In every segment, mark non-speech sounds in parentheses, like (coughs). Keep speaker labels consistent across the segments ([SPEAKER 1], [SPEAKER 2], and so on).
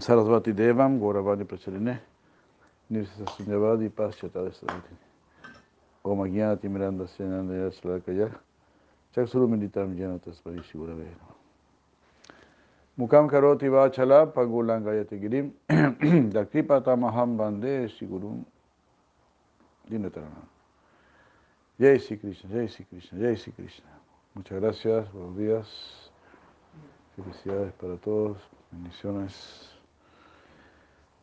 [SPEAKER 1] Sarasvati Devam, Gauravani Pracharine, Nirsa Sunyavadi Paschata Desavati. Om Agyati Miranda Senanda Yasalakaya, Chaksuru Militam Jena Taspari Shigurave. Mukam Karoti Vachala, Pangulangayati Girim, (clears throat) Dakripata Maham Bande Shigurum, Dinatarana. Jai Sri Krishna, Jai Sri Krishna, Jai Sri Krishna. Muchas gracias, buenos días. Felicidades para todos, bendiciones.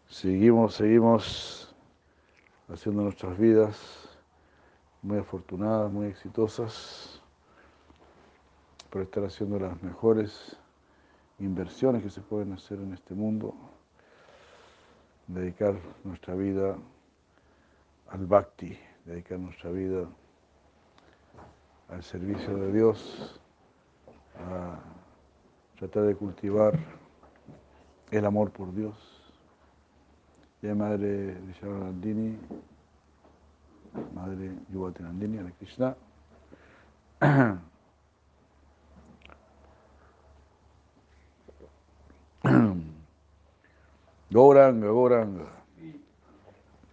[SPEAKER 1] Seguimos, seguimos haciendo nuestras vidas muy afortunadas, muy exitosas, por estar haciendo las mejores inversiones que se pueden hacer en este mundo, dedicar nuestra vida al bhakti, dedicar nuestra vida al servicio de Dios, a tratar de cultivar el amor por Dios. Ya madre Vishal Nandini, madre Yuvati Nandini, de Krishna. (coughs) Gauranga, Gauranga.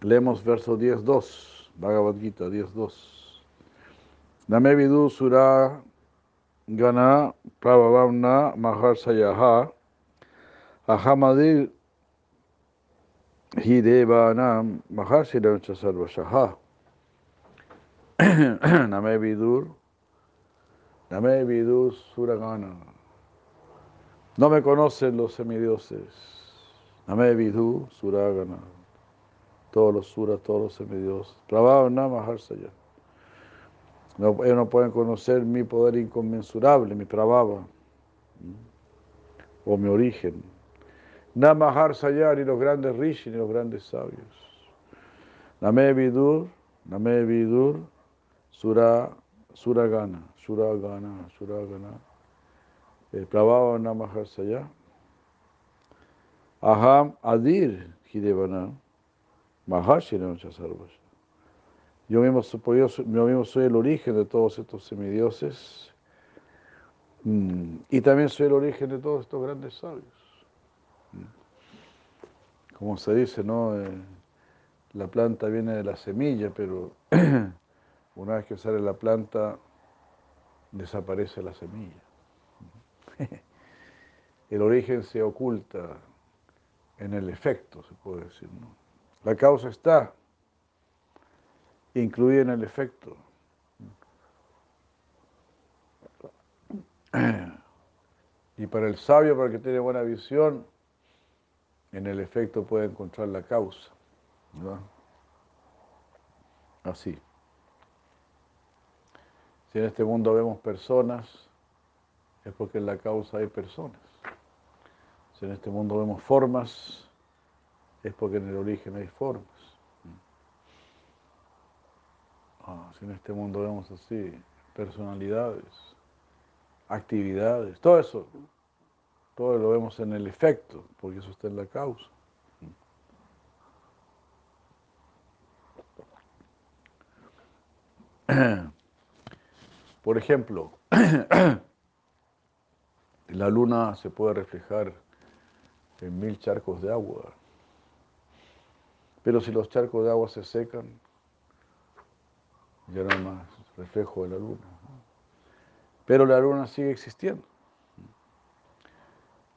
[SPEAKER 1] Leemos verso 10.2, Bhagavad Gita 10.2. Name vidu sura gana prabhavamna maharsayaha ahamadir hidevanam maharsidamcha sarvashaha. (clears throat) Name vidur, name vidur suragana. No me conocen los semidioses. Name vidu suragana. Todos los suras, todos los semidioses. Prabhavamna maharsaya. No, ellos no pueden conocer mi poder inconmensurable, mi prabhava, o mi origen. Namahar Sayar, ni los grandes rishis, ni los grandes sabios. Name Vidur, Name Vidur, Sura, Suragana, Suragana, Suragana. El prabhava Namahar Sayar. Aham Adir Hidevana, Maharshi Sarvasha. Yo mismo, yo, yo mismo soy el origen de todos estos semidioses y también soy el origen de todos estos grandes sabios. Como se dice, ¿no? la planta viene de la semilla, pero (clears throat) una vez que sale la planta, desaparece la semilla. (laughs) El origen se oculta en el efecto, se puede decir. La causa está, incluye en el efecto. (clears throat) Y para el sabio, para el que tiene buena visión, en el efecto puede encontrar la causa. ¿no? Así. Si en este mundo vemos personas, es porque en la causa hay personas. Si en este mundo vemos formas, es porque en el origen hay formas. Ah, si en este mundo vemos así, personalidades, actividades, todo eso, todo lo vemos en el efecto, porque eso está en la causa. (clears throat) Por ejemplo, (clears throat) la luna se puede reflejar en mil charcos de agua, pero si los charcos de agua se secan, ya no hay más reflejo de la luna. Pero la luna sigue existiendo.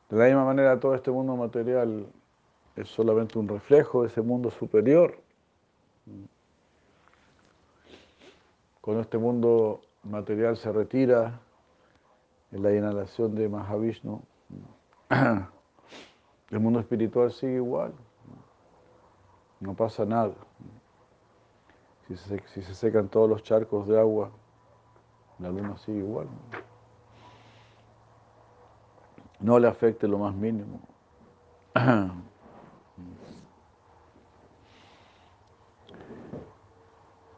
[SPEAKER 1] De la misma manera, todo este mundo material es solamente un reflejo de ese mundo superior. Cuando este mundo material se retira en la inhalación de Mahavishnu, (clears throat) el mundo espiritual sigue igual. No pasa nada. Si se, si se secan todos los charcos de agua, la luna sigue igual. No le afecte lo más mínimo. (clears throat)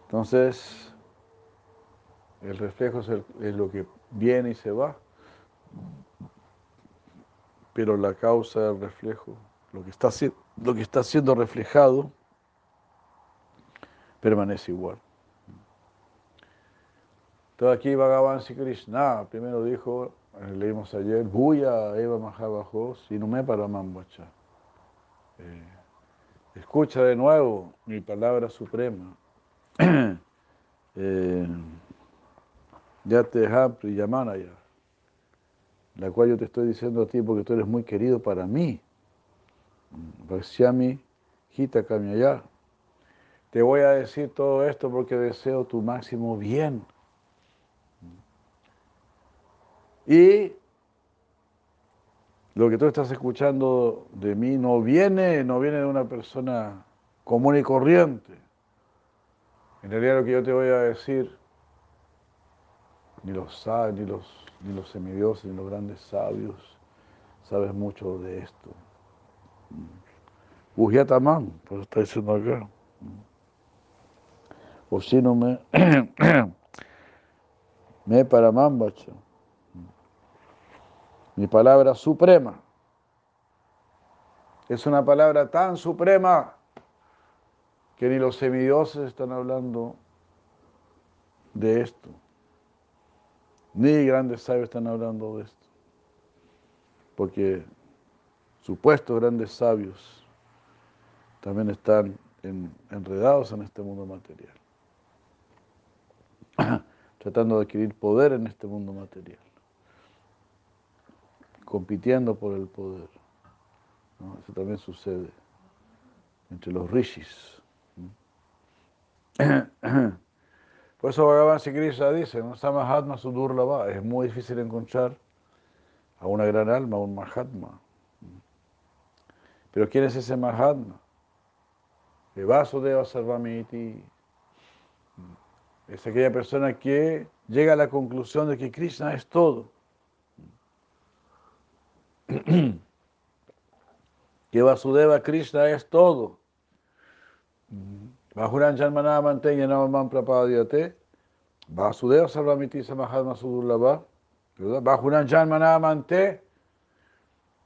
[SPEAKER 1] Entonces, el reflejo es, lo que viene y se va, pero la causa del reflejo, lo que está, lo que está siendo reflejado, permanece igual. Entonces aquí Bhagavan Krishna primero dijo, leímos ayer, Bhuya Eva Mahavajo, Sinume Paramambacha. eh, escucha de nuevo mi palabra suprema. (clears throat) eh, ya te y llamana ya, la cual yo te estoy diciendo a ti porque tú eres muy querido para mí. Vaxiami Hita allá. Te voy a decir todo esto porque deseo tu máximo bien. Y lo que tú estás escuchando de mí no viene, no viene de una persona común y corriente. En realidad lo que yo te voy a decir, ni los ni los, ni los semidioses, ni los grandes sabios, sabes mucho de esto. Ujiatamán, pues está diciendo acá. O si no me, (clears throat) me para mi palabra suprema. Es una palabra tan suprema que ni los semidioses están hablando de esto, ni grandes sabios están hablando de esto, porque supuestos grandes sabios también están enredados en este mundo material, (clears throat) tratando de adquirir poder en este mundo material compitiendo por el poder. Eso también sucede entre los rishis. (clears throat) Por eso Bhagavan Sikrishna dice, ¿no? Samahatma Sudurlava, es muy difícil encontrar a una gran alma, un Mahatma. Pero ¿quién es ese Mahatma? Vasudeva Sarvamiti. Es aquella persona que llega a la conclusión de que Krishna es todo que Vasudeva Krishna es todo. Bajuran Janmana Manteña Namaman Prapadyate, Vasudeva Sarvamiti Samahadma Sudurlava, Bajuran Janmana Mante,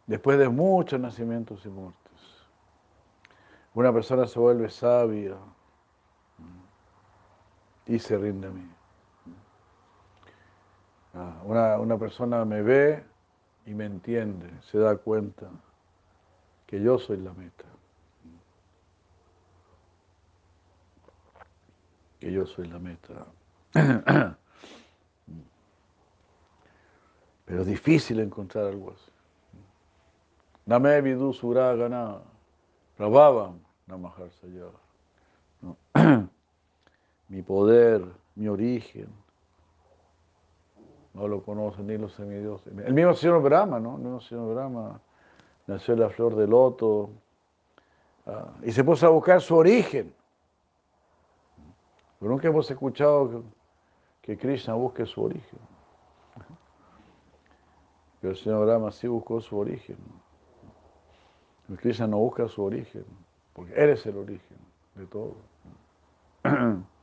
[SPEAKER 1] después de muchos nacimientos y muertes. Una persona se vuelve sabia y se rinde a mí. Ah, una, una persona me ve y me entiende, se da cuenta que yo soy la meta. Que yo soy la meta. (coughs) Pero es difícil encontrar algo así. Name vidu suragana prabhavam namahar ¿no? (coughs) Mi poder, mi origen, no lo conocen ni los semidioses. El mismo señor Brahma, ¿no? El mismo señor Brahma nació en la flor de loto ah, y se puso a buscar su origen. Pero nunca hemos escuchado que, Krishna busque su origen. Pero el señor Brahma sí buscó su origen. Krishna no busca su origen, porque eres el origen de todo. (clears throat)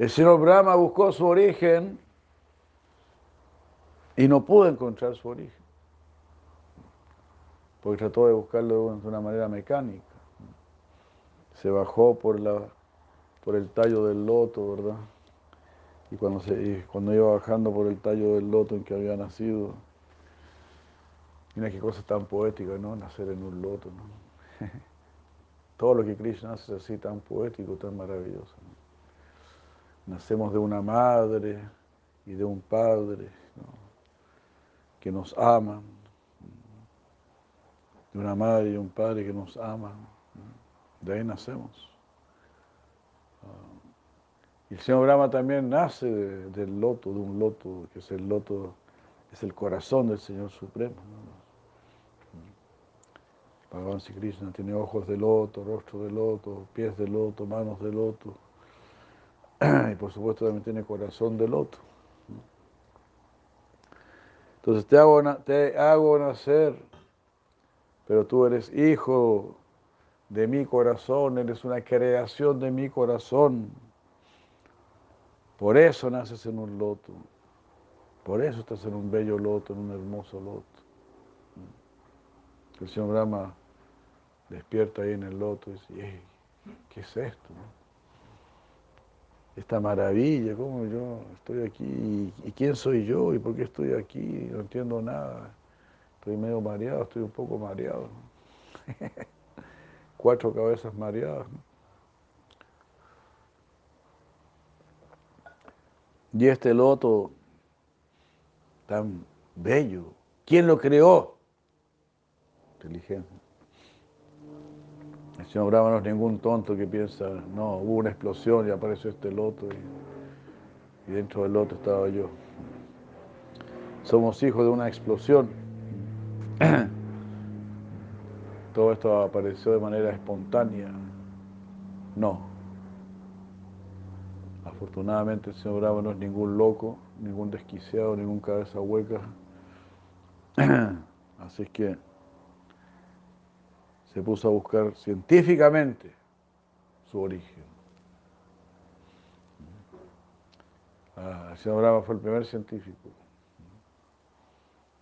[SPEAKER 1] El señor Brahma buscó su origen y no pudo encontrar su origen, porque trató de buscarlo de una manera mecánica. Se bajó por, la, por el tallo del loto, ¿verdad? Y cuando, se, cuando iba bajando por el tallo del loto en que había nacido, mira qué cosa tan poética, ¿no? Nacer en un loto, ¿no? (laughs) Todo lo que Krishna hace es así tan poético, tan maravilloso. Nacemos de una madre y de un padre que nos aman, de una madre y un padre que nos aman. De ahí nacemos. Y el Señor Brahma también nace del loto, de un loto, que es el loto, es el corazón del Señor Supremo. Bhagavan Krishna tiene ojos de loto, rostro de loto, pies de loto, manos de loto y por supuesto también tiene corazón de loto. Entonces te hago, te hago nacer, pero tú eres hijo de mi corazón, eres una creación de mi corazón. Por eso naces en un loto. Por eso estás en un bello loto, en un hermoso loto. El señor Brahma despierta ahí en el loto y dice, ¿qué es esto? Esta maravilla, cómo yo estoy aquí, y, quién soy yo, y por qué estoy aquí, no entiendo nada. estoy medio mareado, estoy un poco mareado. (laughs) Cuatro cabezas mareadas. Y este loto tan bello, ¿quién lo creó? Inteligencia. El señor Brahma no es ningún tonto que piensa, no, hubo una explosión y apareció este loto y, dentro del loto estaba yo. Somos hijos de una explosión. (clears throat) Todo esto apareció de manera espontánea. No. Afortunadamente el señor Brahma no es ningún loco, ningún desquiciado, ningún cabeza hueca. (clears throat) Así que se puso a buscar científicamente su origen. Ah, el señor Brahma fue el primer científico.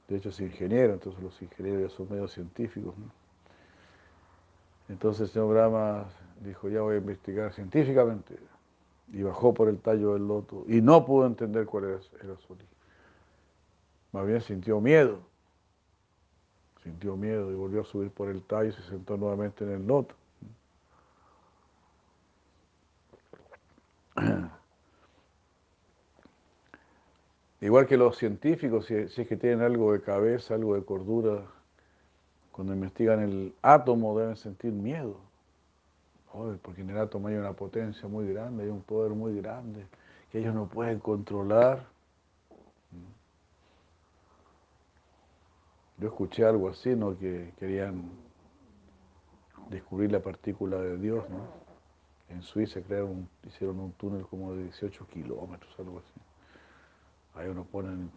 [SPEAKER 1] De hecho es ingeniero, entonces los ingenieros son medio científicos. Entonces el señor Brahma dijo, ya voy a investigar científicamente y bajó por el tallo del loto y no pudo entender cuál era, su origen. Más bien sintió miedo, sintió miedo y volvió a subir por el tallo y se sentó nuevamente en el loto. (clears throat) Igual que los científicos, si, es que tienen algo de cabeza, algo de cordura, cuando investigan el átomo deben sentir miedo porque en el átomo hay una potencia muy grande, hay un poder muy grande que ellos no pueden controlar. Yo escuché algo así, ¿no? Que querían descubrir la partícula de Dios, ¿no? En Suiza crearon, hicieron un túnel como de 18 kilómetros, algo así. Ahí uno pone en,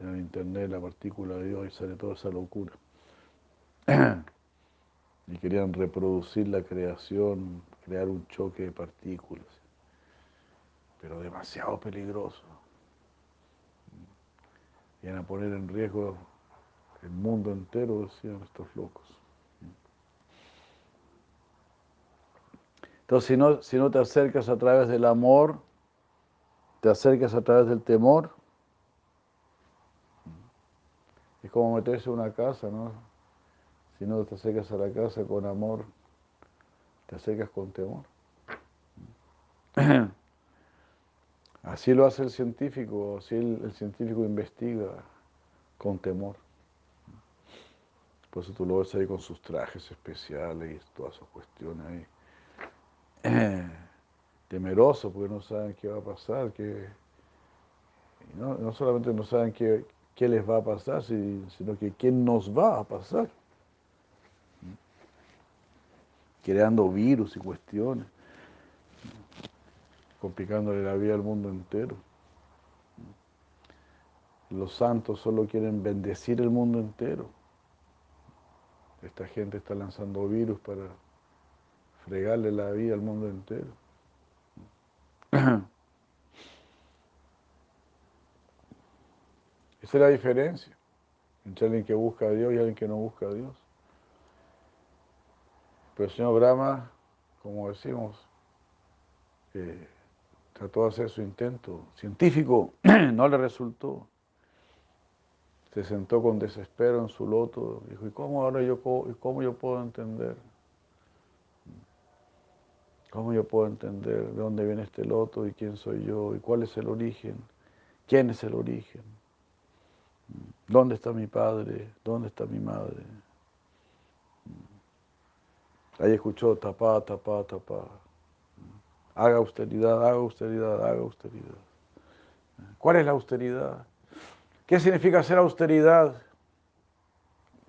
[SPEAKER 1] en internet la partícula de Dios y sale toda esa locura. (clears throat) y querían reproducir la creación, crear un choque de partículas, pero demasiado peligroso. Iban a poner en riesgo el mundo entero, decían estos locos. Entonces, si no, si no te acercas a través del amor, te acercas a través del temor, es como meterse en una casa, ¿no? Si no te acercas a la casa con amor, te acercas con temor. (clears throat) Así lo hace el científico, así el, científico investiga con temor. Por eso tú lo ves ahí con sus trajes especiales y todas sus cuestiones ahí. (clears throat) Temeroso porque no saben qué va a pasar, que no, no solamente no saben qué, qué les va a pasar, sino que qué nos va a pasar creando virus y cuestiones, complicándole la vida al mundo entero. Los santos solo quieren bendecir el mundo entero. Esta gente está lanzando virus para fregarle la vida al mundo entero. (clears throat) Esa es la diferencia entre alguien que busca a Dios y alguien que no busca a Dios. Pero el señor Brahma, como decimos, eh, trató de hacer su intento científico, (clears throat) no le resultó. Se sentó con desespero en su loto, dijo, ¿y cómo ahora yo, cómo yo puedo entender? ¿Cómo yo puedo entender de dónde viene este loto y quién soy yo y cuál es el origen? ¿Quién es el origen? ¿Dónde está mi padre? ¿Dónde está mi madre? Ahí escuchó tapá, tapá, tapá. Haga austeridad, haga austeridad, haga austeridad. ¿Cuál es la austeridad? ¿Qué significa hacer austeridad?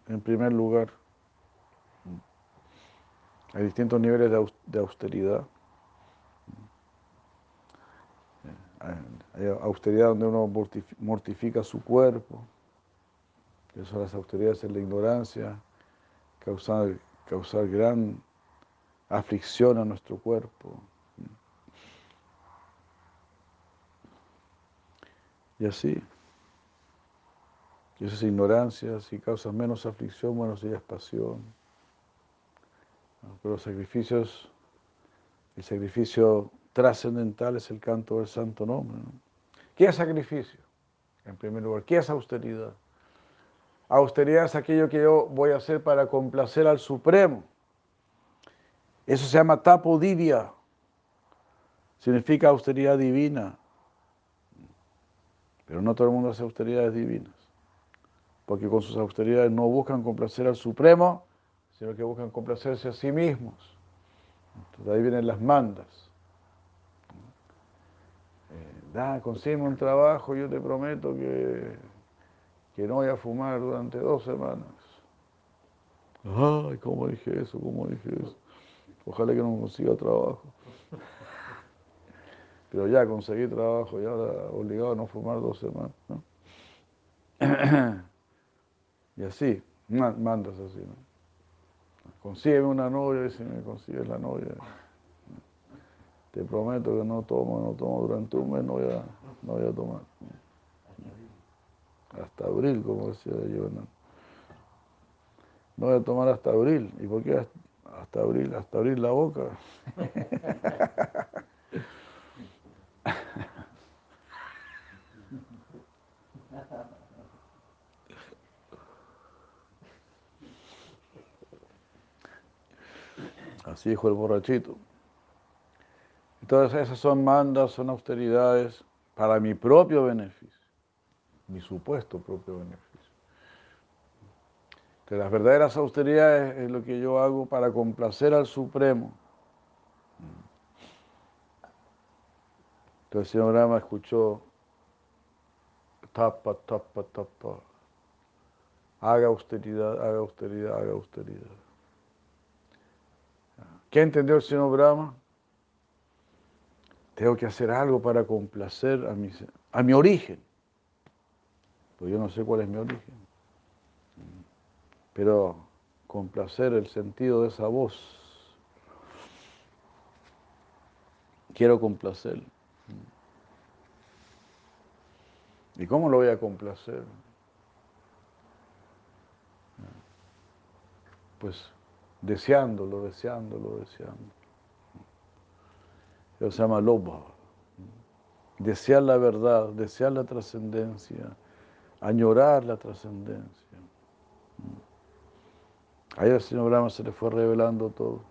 [SPEAKER 1] En primer lugar, hay distintos niveles de austeridad. Hay austeridad donde uno mortifica su cuerpo. Eso las austeridades en la ignorancia, causar causar gran aflicción a nuestro cuerpo. Y así. Y esa es ignorancia, si causas menos aflicción, si es pasión. Pero los sacrificios, el sacrificio trascendental es el canto del santo nombre. ¿Qué es sacrificio? En primer lugar, ¿qué es austeridad? austeridad es aquello que yo voy a hacer para complacer al Supremo. Eso se llama tapo divia. Significa austeridad divina. Pero no todo el mundo hace austeridades divinas. Porque con sus austeridades no buscan complacer al Supremo, sino que buscan complacerse a sí mismos. Entonces ahí vienen las mandas. Eh, da, consigue un trabajo, yo te prometo que, que no voy a fumar durante dos semanas. Ay, ¿cómo dije eso? ¿Cómo dije eso? Ojalá que no consiga trabajo. Pero ya conseguí trabajo, ya obligado a no fumar dos semanas. (clears throat) y así, mandas así. ¿no? Consígueme una novia y si me consigues la novia, te prometo que no tomo, no tomo durante un mes, no voy a, no voy a tomar. Hasta abril, como decía yo. No voy a tomar hasta abril. ¿Y por qué hasta abril? Hasta abrir la boca. (laughs) Así dijo el borrachito. Entonces esas son mandas, son austeridades para mi propio beneficio, mi supuesto propio beneficio. Que las verdaderas austeridades es lo que yo hago para complacer al Supremo. Entonces el señor Brahma escuchó tapa, tapa, tapa. Haga austeridad, haga austeridad, haga austeridad. ¿Qué entendió el señor Brahma? Tengo que hacer algo para complacer a mi, a mi origen. Pues yo no sé cuál es mi origen. Pero complacer el sentido de esa voz. Quiero complacer. ¿Y cómo lo voy a complacer? Pues deseándolo, deseándolo, deseando. Eso se llama loba. Desear la verdad, desear la trascendencia, añorar la trascendencia. Ahí al señor Brahma se le fue revelando todo.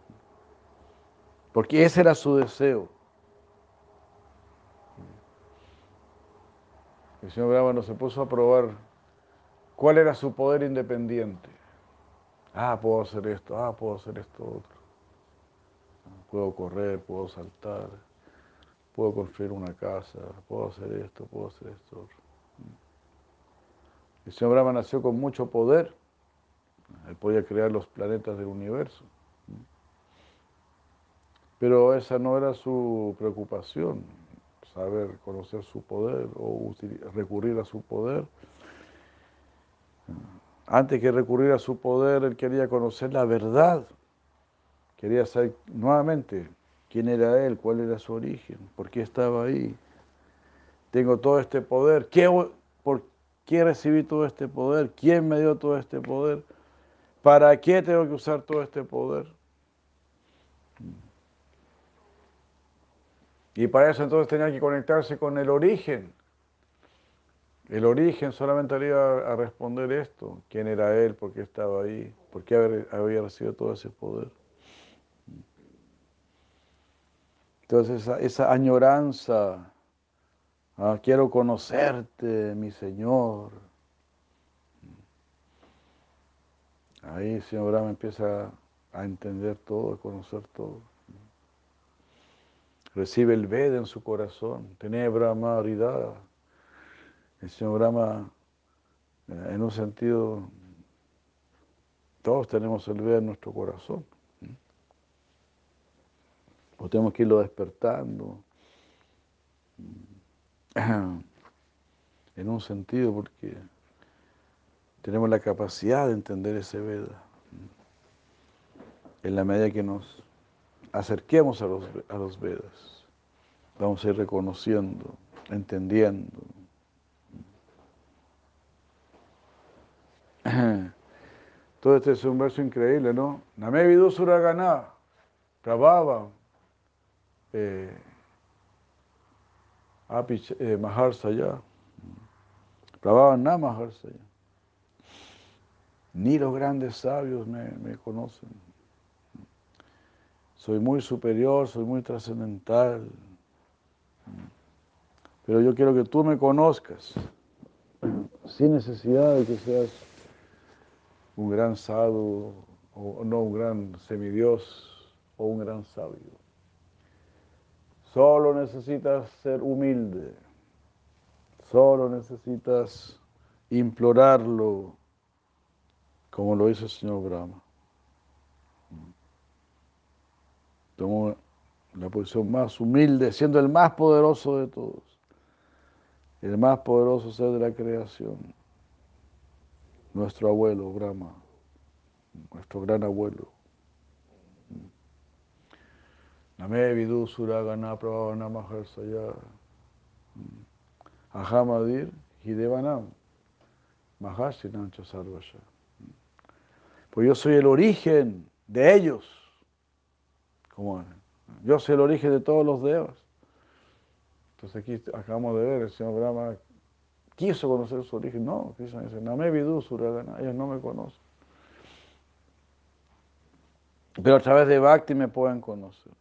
[SPEAKER 1] Porque ese era su deseo. El señor Brahma no se puso a probar cuál era su poder independiente. Ah, puedo hacer esto, ah, puedo hacer esto otro. Puedo correr, puedo saltar, puedo construir una casa, puedo hacer esto, puedo hacer esto otro. El señor Brahma nació con mucho poder. Él podía crear los planetas del universo. Pero esa no era su preocupación saber conocer su poder o recurrir a su poder. Antes que recurrir a su poder, él quería conocer la verdad. Quería saber nuevamente quién era él, cuál era su origen, por qué estaba ahí. Tengo todo este poder. ¿Por qué recibí todo este poder? ¿Quién me dio todo este poder? ¿Para qué tengo que usar todo este poder? Y para eso entonces tenía que conectarse con el origen. El origen solamente le iba a responder esto. ¿Quién era él? ¿Por qué estaba ahí? ¿Por qué había recibido todo ese poder? Entonces esa, añoranza, ah, quiero conocerte, mi Señor. Ahí el Señor Brahma empieza a entender todo, a conocer todo recibe el Veda en su corazón, tiene Brahma Aridada. El Señor Brahma, eh, en un sentido, todos tenemos el Veda en nuestro corazón. O tenemos que irlo despertando. (clears throat) En un sentido, porque tenemos la capacidad de entender ese Veda. En la medida que nos acerquemos a los, a los Vedas. Vamos a ir reconociendo, entendiendo. Todo este es un verso increíble, ¿no? Name vidu suragana, prabhava, eh, api eh, maharsaya, prabhava na maharsaya. Ni los grandes sabios me conocen. Soy muy superior, soy muy trascendental. Pero yo quiero que tú me conozcas sin necesidad de que seas un gran sadhu o no un gran semidios o un gran sabio. Solo necesitas ser humilde, solo necesitas implorarlo como lo hizo el señor Brahma. Tomó la posición más humilde, siendo el más poderoso de todos, el más poderoso ser de la creación, nuestro abuelo Brahma, nuestro gran abuelo. Name vidu suragana prabhavana ahamadir hidevanam mahashinancha sarvasha. Pues yo soy el origen de ellos. Como yo soy el origen de todos los devas. Entonces aquí acabamos de ver, el señor Brahma quiso conocer su origen. No, Krishna dice, vidu suragana, ellos no me conocen. Pero a través de Bhakti me pueden conocer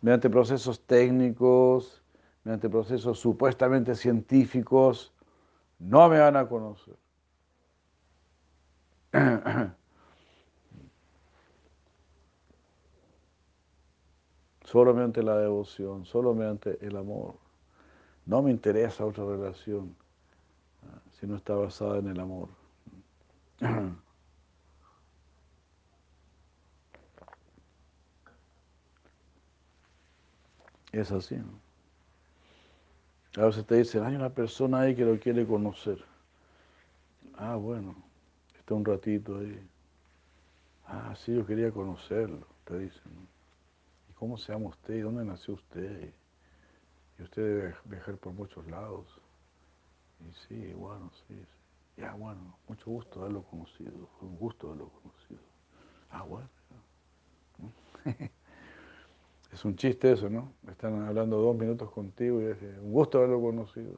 [SPEAKER 1] mediante procesos técnicos, mediante procesos supuestamente científicos, no me van a conocer. (clears throat) Solo mediante la devoción, solo mediante el amor. No me interesa otra relación ah, si no está basada en el amor. (clears throat) Es así. ¿no? A veces te dicen, hay una persona ahí que lo quiere conocer. Ah, bueno, está un ratito ahí. Ah, sí, yo quería conocerlo, te dicen. ¿Y cómo se llama usted? ¿Y dónde nació usted? Y usted debe viajar por muchos lados. Y sí, bueno, sí, sí. Ya, bueno, mucho gusto haberlo conocido. Un gusto haberlo conocido. Ah, bueno. (laughs) Es un chiste eso, ¿no? Están hablando dos minutos contigo y es un gusto haberlo conocido.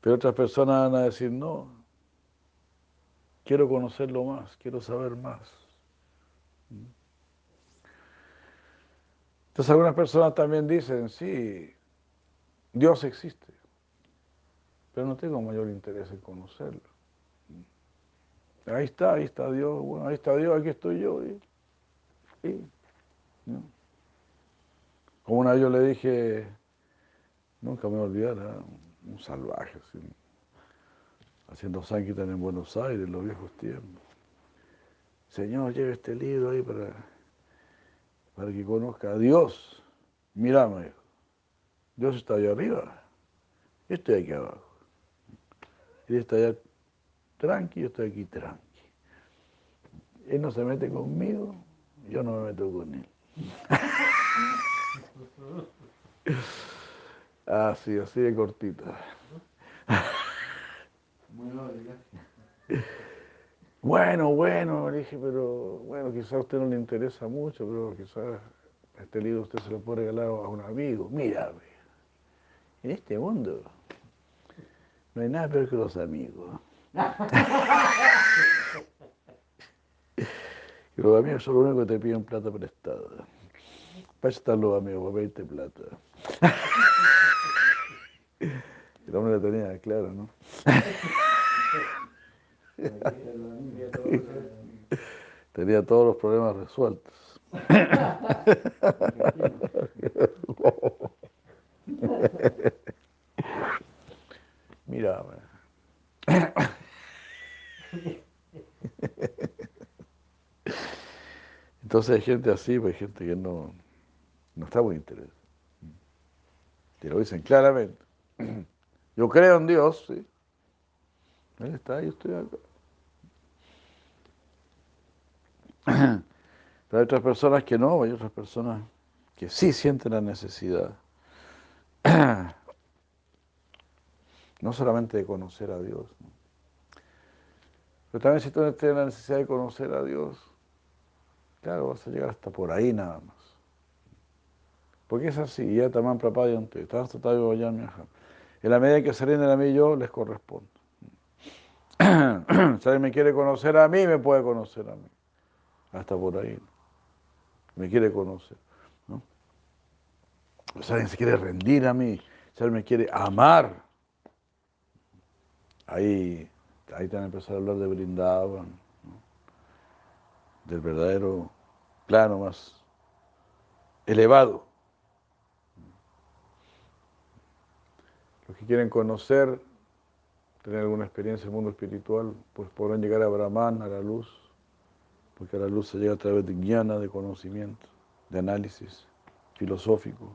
[SPEAKER 1] Pero otras personas van a decir, no, quiero conocerlo más, quiero saber más. Entonces algunas personas también dicen, sí, Dios existe, pero no tengo mayor interés en conocerlo. Ahí está, ahí está Dios, bueno, ahí está Dios, aquí estoy yo. Como una vez yo le dije, nunca me voy a olvidar, ¿eh? un salvaje, haciendo Sankirtan en Buenos Aires, en los viejos tiempos. Señor, lleve este libro ahí para, para que conozca a Dios. Mira, me Dios está allá arriba, yo estoy aquí abajo. Él está allá tranqui, yo estoy aquí tranqui. Él no se mete conmigo, yo no me meto con él. (laughs) así, así de cortita. Bueno, bueno, le dije, pero bueno, quizás a usted no le interesa mucho, pero quizás este libro usted se lo puede regalar a un amigo. Mira, en este mundo no hay nada peor que los amigos. y (laughs) los amigos son los únicos que te piden plata prestada. Para estar los amigos, para pedirte plata. (laughs) El hombre la tenía claro, ¿no? (laughs) (laughs) tenía todos los problemas resueltos. (laughs) Mira, entonces hay gente así, pues, hay gente que no, no está muy interesada. Te lo dicen claramente. (clears throat) Yo creo en Dios, sí. Él está ahí, estoy acá. Pero hay otras personas que no, hay otras personas que sí sienten la necesidad. (clears throat) No solamente de conocer a Dios. Pero también si tú tienes la necesidad de conocer a Dios, claro, vas a llegar hasta por ahí nada más. Porque es así, ya también En la medida que se rinden a mí, yo les correspondo. (clears throat) si alguien me quiere conocer a mí, me puede conocer a mí. Hasta por ahí. Me quiere conocer. ¿no? Alguien se quiere rendir a mí, si alguien me quiere amar, ahí, ahí te van a empezar a hablar de Brindavan, del verdadero plano más elevado. Los que quieren conocer, tener alguna experiencia en el mundo espiritual, pues podrán llegar a Brahman, a la luz, porque la luz se llega a través de jnana, de conocimiento, de análisis filosófico.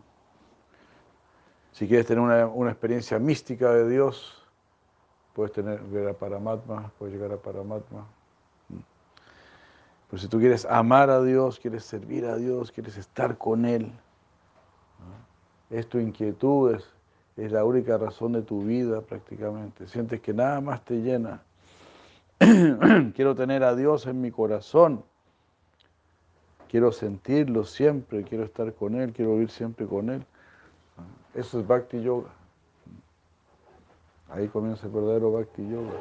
[SPEAKER 1] Si quieres tener una, experiencia mística de Dios, puedes tener, llegar a Paramatma, puedes llegar a Paramatma. Pero si tú quieres amar a Dios, quieres servir a Dios, quieres estar con Él, es tu inquietud, es, la única razón de tu vida prácticamente. Sientes que nada más te llena. (clears throat) quiero tener a Dios en mi corazón. Quiero sentirlo siempre, quiero estar con Él, quiero vivir siempre con Él. Eso es Bhakti Yoga. Ahí comienza el verdadero Bhakti Yoga.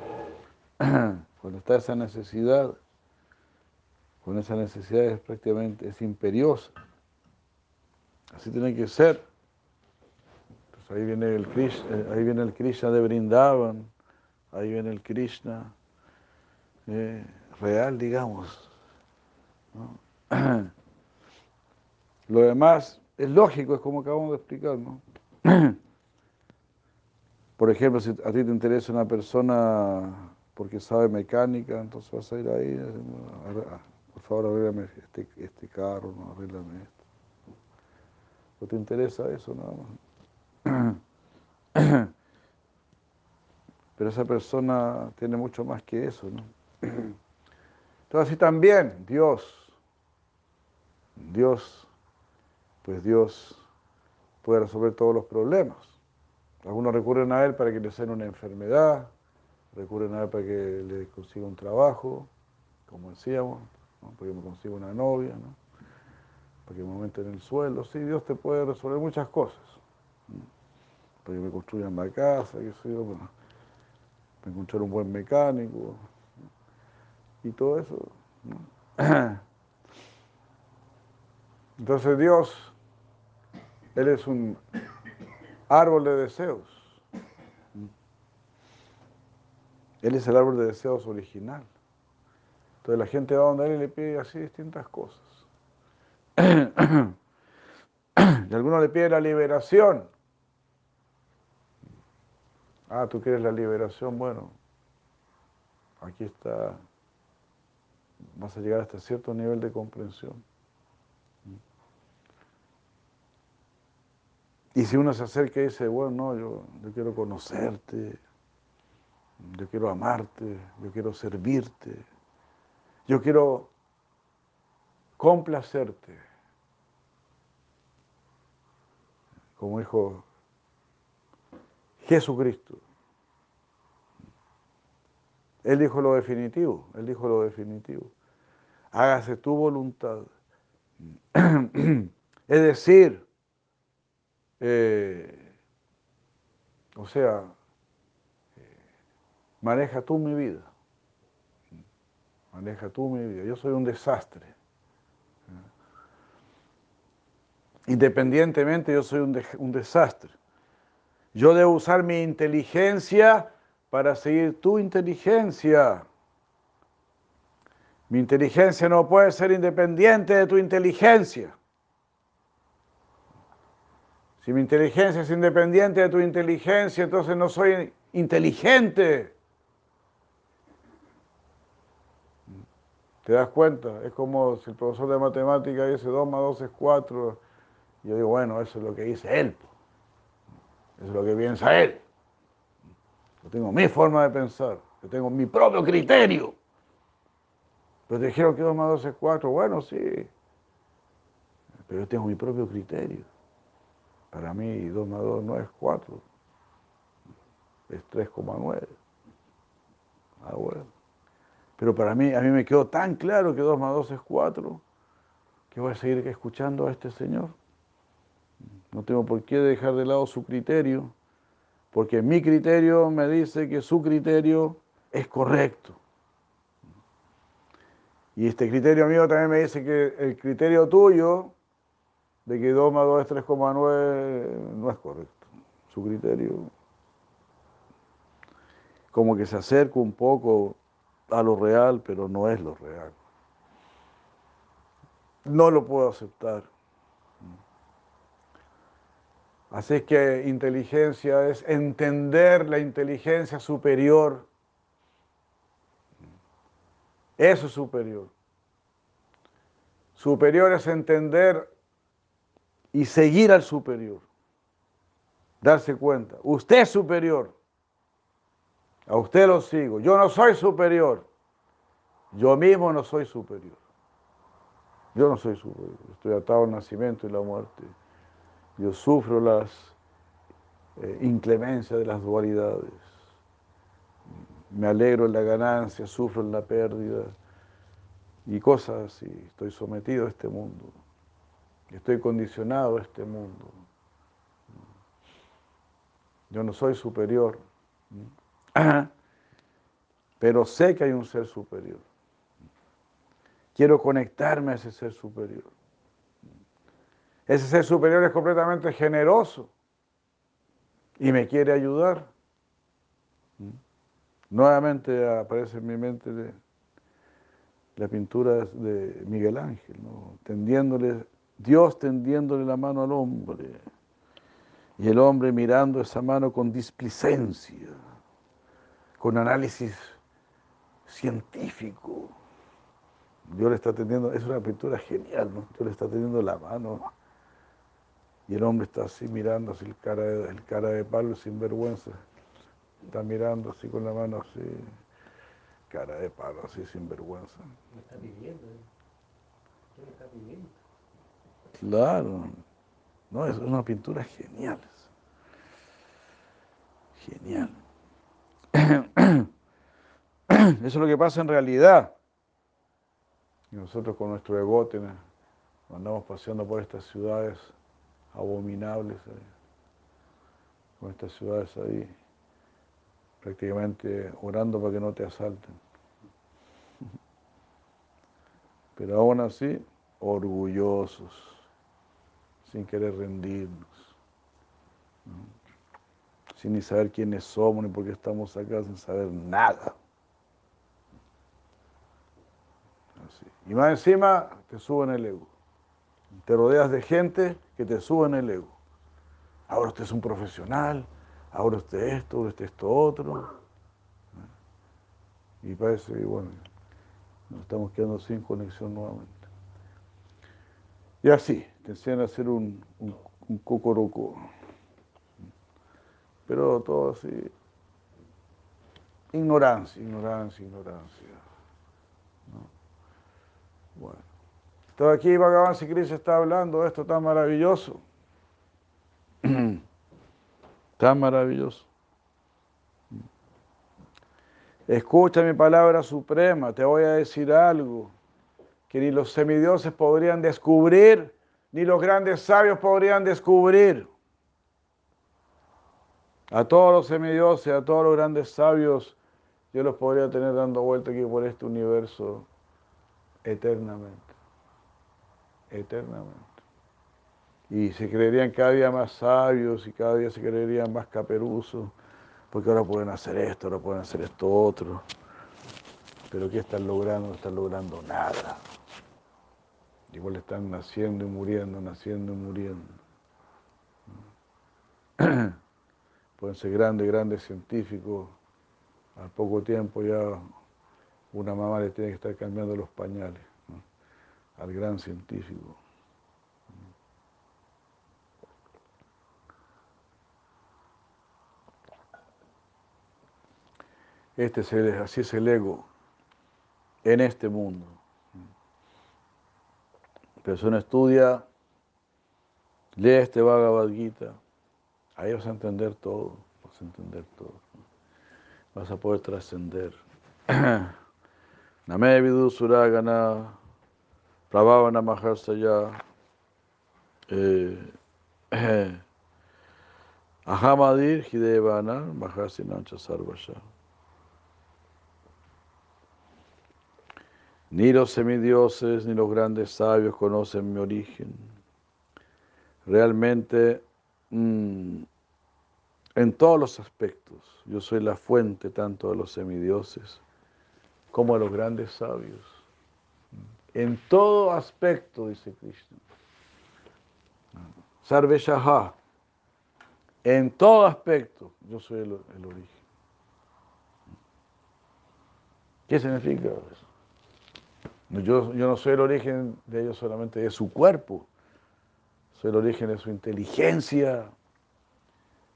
[SPEAKER 1] (clears throat) Cuando está esa necesidad, con esa necesidad es prácticamente es imperiosa. Así tiene que ser. Pues ahí viene el Krishna, eh, ahí viene el Krishna de Brindavan, ahí viene el Krishna eh, real, digamos. (clears throat) Lo demás es lógico, es como acabamos de explicar, ¿no? (clears throat) Por ejemplo, si a ti te interesa una persona porque sabe mecánica, entonces vas a ir ahí por favor arréglame este, este carro, no arréglame esto. ¿No te interesa eso nada más? (clears throat) Pero esa persona tiene mucho más que eso, ¿no? (clears throat) Entonces así también, Dios, Dios, pues Dios puede resolver todos los problemas. Algunos recurren a Él para que les den una enfermedad, recurren a Él para que les consiga un trabajo, como decíamos, para que me consiga una novia, ¿no? para que me aumente en el suelo. Sí, Dios te puede resolver muchas cosas. Para que me construyan la casa, qué sé yo, para, encontrar un buen mecánico y todo eso. (clears throat) Entonces Dios, Él es un árbol de deseos. Él es el árbol de deseos original. Entonces la gente va donde él le pide así distintas cosas. (clears throat) Y alguno le pide la liberación. Ah, tú quieres la liberación, bueno, aquí está, vas a llegar hasta cierto nivel de comprensión. Y si uno se acerca y dice, bueno, no, yo, yo quiero conocerte, yo quiero amarte, yo quiero servirte, yo quiero complacerte. Como dijo Jesucristo. Él dijo lo definitivo, él dijo lo definitivo. Hágase tu voluntad. (clears throat) es decir, eh, o sea, eh, maneja tú mi vida maneja tú mi vida. Yo soy un desastre. Independientemente, yo soy un, un desastre. Yo debo usar mi inteligencia para seguir tu inteligencia. Mi inteligencia no puede ser independiente de tu inteligencia. Si mi inteligencia es independiente de tu inteligencia, entonces no soy inteligente. ¿Te das cuenta? Es como si el profesor de matemática dice 2 más 2 es 4. Y yo digo, bueno, eso es lo que dice él. Eso es lo que piensa él. Yo tengo mi forma de pensar. Yo tengo mi propio criterio. Pero te dijeron que 2 más 2 es 4. Bueno, sí. Pero yo tengo mi propio criterio. Para mí 2 más 2 no es 4. Es 3,9. Ah, bueno. Pero para mí, a mí me quedó tan claro que 2 más 2 es 4, que voy a seguir escuchando a este Señor. No tengo por qué dejar de lado su criterio porque mi criterio me dice que su criterio es correcto. Y este criterio mío también me dice que el criterio tuyo de que 2 más 2 es 3,9 no es correcto. Su criterio como que se acerca un poco a lo real, pero no es lo real. No lo puedo aceptar. Así es que inteligencia es entender la inteligencia superior. Eso es superior. Superior es entender y seguir al superior. Darse cuenta. Usted es superior. A usted lo sigo. Yo no soy superior. Yo mismo no soy superior. Yo no soy superior. Estoy atado al nacimiento y la muerte. Yo sufro las eh, inclemencias de las dualidades. Me alegro en la ganancia, sufro en la pérdida y cosas así. Estoy sometido a este mundo. Estoy condicionado a este mundo. Yo no soy superior, (clears throat) pero sé que hay un ser superior. Quiero conectarme a ese ser superior. Ese ser superior es completamente generoso y me quiere ayudar. Nuevamente aparece en mi mente la pintura de Miguel Ángel, tendiéndole, Dios tendiéndole la mano al hombre y el hombre mirando esa mano con displicencia, con análisis científico. Dios le está tendiendo, es una pintura genial, ¿no? Dios le está tendiendo la mano y el hombre está así mirando, así el cara de, el cara de palo sin vergüenza. Está mirando así con la mano así, cara de palo así sin vergüenza. ¿Me está pidiendo? ¿eh? ¿Qué me está pidiendo? Claro. No, es una pintura genial. Genial. (clears throat) Eso es lo que pasa en realidad. Y nosotros con nuestro egote andamos paseando por estas ciudades abominables, con estas ciudades ahí, prácticamente orando para que no te asalten. (laughs) Pero aún así, orgullosos, sin querer rendirnos, sin ni saber quiénes somos ni por qué estamos acá, sin saber nada. Y más encima te suben el ego. Te rodeas de gente que te suben el ego. Ahora usted es un profesional, ahora usted esto, ahora usted esto otro. Y parece que, bueno, nos estamos quedando sin conexión nuevamente. Y así, te enseñan hacer un, un, cocoroco. Pero todo así. Ignorancia, ignorancia, ignorancia. Bueno. Todo aquí Bhagavan Krishna está hablando de esto tan maravilloso. (clears throat) tan maravilloso. Escucha mi palabra suprema, te voy a decir algo que ni los semidioses podrían descubrir, ni los grandes sabios podrían descubrir. A todos los semidioses, a todos los grandes sabios, yo los podría tener dando vuelta aquí por este universo eternamente eternamente. Y se creerían cada día más sabios y cada día se creerían más caperuzos, porque ahora pueden hacer esto, ahora pueden hacer esto otro. Pero ¿qué están logrando? No están logrando nada. Igual están naciendo y muriendo, naciendo y muriendo. (clears throat) Pueden ser grandes, grandes científicos. Al poco tiempo ya una mamá les tiene que estar cambiando los pañales al gran científico. Este es el, así es el ego en este mundo. La persona estudia, lee este Bhagavad Gita, ahí vas a entender todo, vas a entender todo. Vas a poder trascender. (clears throat) Name vidu suragana Prabhavana Maharsaya, eh, (clears throat) Ahamadir Hidevana Mahasinancha Sarvasha. Ni los semidioses ni los grandes sabios conocen mi origen. Realmente, mm, en todos los aspectos, yo soy la fuente tanto de los semidioses como de los grandes sabios. En todo aspecto, dice Krishna. Sarveshaha. En todo aspecto, yo soy el, el origen. ¿Qué significa eso? Yo, yo no soy el origen de ellos solamente de su cuerpo, soy el origen de su inteligencia.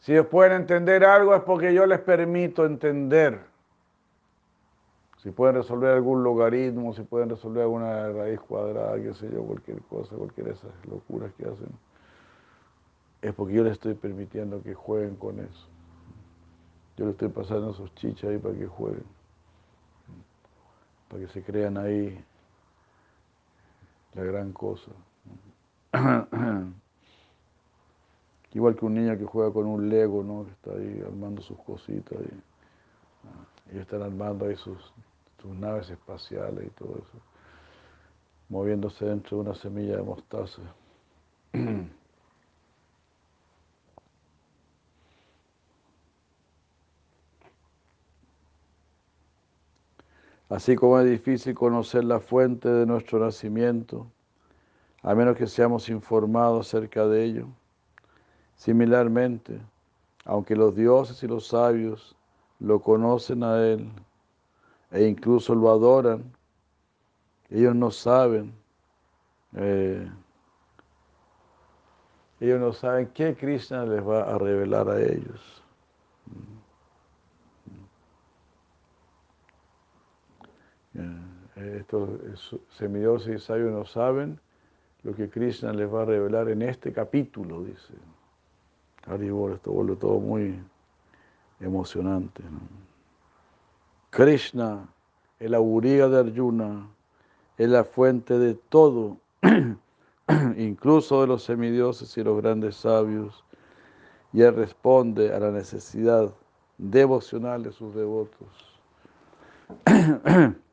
[SPEAKER 1] Si ellos pueden entender algo es porque yo les permito entender. Si pueden resolver algún logaritmo, si pueden resolver alguna raíz cuadrada, qué sé yo, cualquier cosa, cualquier de esas locuras que hacen, es porque yo les estoy permitiendo que jueguen con eso. Yo les estoy pasando sus chichas ahí para que jueguen, para que se crean ahí la gran cosa. (clears throat) Igual que un niño que juega con un Lego, ¿no? Que está ahí armando sus cositas. Y, ah, y están armando ahí sus, sus naves espaciales y todo eso. Moviéndose dentro de una semilla de mostaza. (clears throat) Así como es difícil conocer la fuente de nuestro nacimiento, a menos que seamos informados acerca de ello. Similarmente, aunque los dioses y los sabios lo conocen a Él e incluso lo adoran, ellos no saben, eh, ellos no saben qué Krishna les va a revelar a ellos. Estos semidioses y sabios no saben lo que Krishna les va a revelar en este capítulo, dice. Haribol, esto vuelve todo muy emocionante. Krishna, el auguría de Arjuna, es la fuente de todo, (clears throat) incluso de los semidioses y los grandes sabios, y él responde a la necesidad devocional de sus devotos. (clears throat)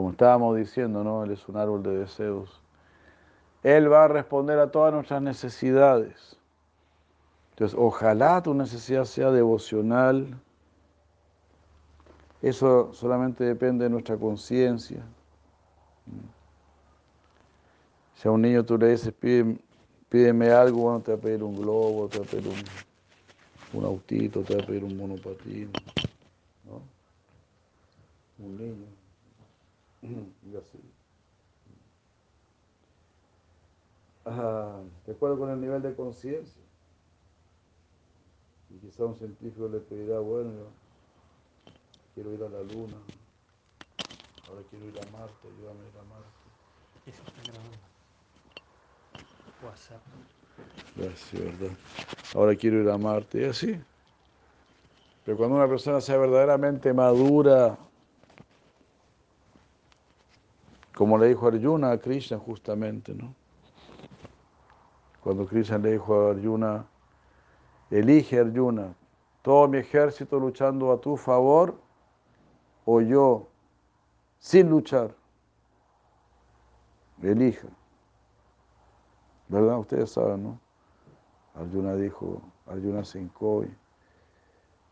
[SPEAKER 1] Como estábamos diciendo, ¿no? Él es un árbol de deseos. Él va a responder a todas nuestras necesidades. Entonces, ojalá tu necesidad sea devocional. Eso solamente depende de nuestra conciencia. Si a un niño tú le dices, pídeme, algo, bueno, te va a pedir un globo, te va a pedir un, un autito, te va a pedir un monopatín. ¿no? Un niño. Y así. de acuerdo con el nivel de conciencia. Y quizá un científico le pedirá, bueno, yo quiero ir a la luna, ahora quiero ir a Marte, ayúdame a ir a Marte.
[SPEAKER 2] Eso está grabando. WhatsApp.
[SPEAKER 1] Gracias, ¿verdad? Ahora quiero ir a Marte, y así. Pero cuando una persona sea verdaderamente madura, Como le dijo Arjuna a Krishna justamente, ¿no? Cuando Krishna le dijo a Arjuna, elige Arjuna, todo mi ejército luchando a tu favor o yo sin luchar. Elija. ¿Verdad? Ustedes saben, ¿no? Arjuna dijo, Arjuna se hincó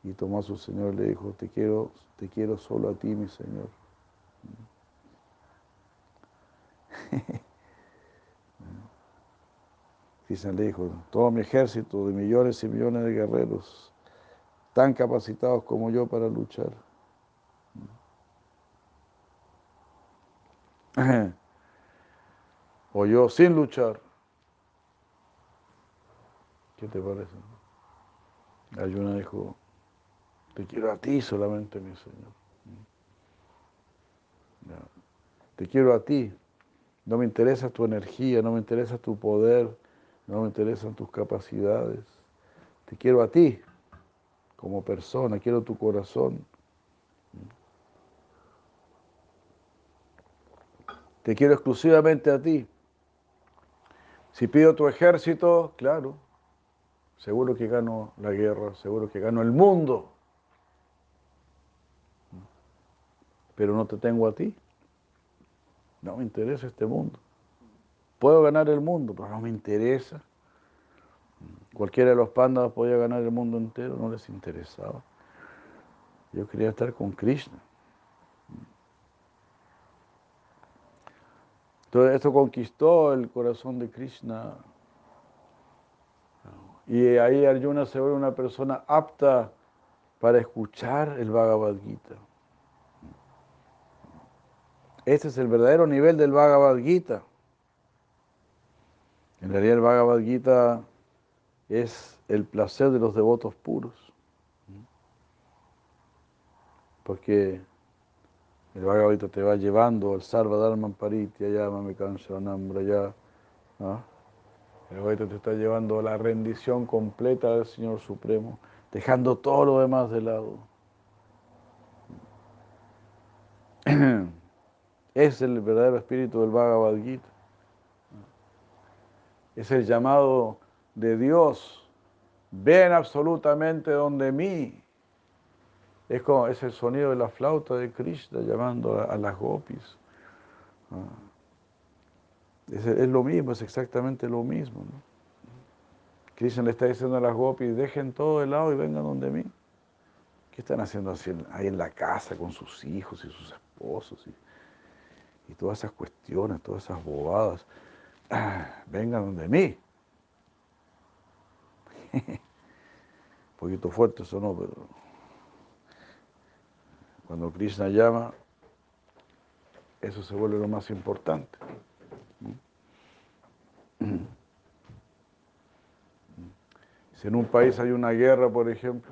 [SPEAKER 1] y, tomó a su Señor y le dijo, te quiero, te quiero solo a ti, mi Señor. (laughs) Krishna le dijo, todo mi ejército de millones y millones de guerreros, tan capacitados como yo para luchar. (laughs) O yo sin luchar. ¿Qué te parece? Ayuna dijo, te quiero a ti solamente, mi Señor. Te quiero a ti. No me interesa tu energía, no me interesa tu poder, no me interesan tus capacidades. Te quiero a ti como persona, quiero tu corazón. Te quiero exclusivamente a ti. Si pido tu ejército, claro, seguro que gano la guerra, seguro que gano el mundo. Pero no te tengo a ti. No me interesa este mundo. Puedo ganar el mundo, pero no me interesa. Cualquiera de los pandas podía ganar el mundo entero, no les interesaba. Yo quería estar con Krishna. Entonces esto conquistó el corazón de Krishna. Y ahí Arjuna se vuelve una persona apta para escuchar el Bhagavad Gita. Este es el verdadero nivel del Bhagavad Gita. En realidad el Bhagavad Gita es el placer de los devotos puros. Porque el Bhagavad Gita te va llevando al Sarva Dharma Paritya, Yamame Kansharanam ya. El Bhagavad Gita te está llevando a la rendición completa del Señor Supremo, dejando todo lo demás de lado. (clears throat) Es el verdadero espíritu del Bhagavad Gita. Es el llamado de Dios. Ven absolutamente donde mí. Es como es el sonido de la flauta de Krishna llamando a, las gopis. Ah. Es, lo mismo, es exactamente lo mismo. Krishna le está diciendo a las gopis, dejen todo de lado y vengan donde mí. ¿Qué están haciendo ahí en la casa con sus hijos y sus esposos? Y, y todas esas cuestiones, todas esas bobadas. (clears throat) vengan donde mí. Un (laughs) poquito fuerte eso no, pero cuando Krishna llama, eso se vuelve lo más importante. (clears throat) Si en un país hay una guerra, por ejemplo,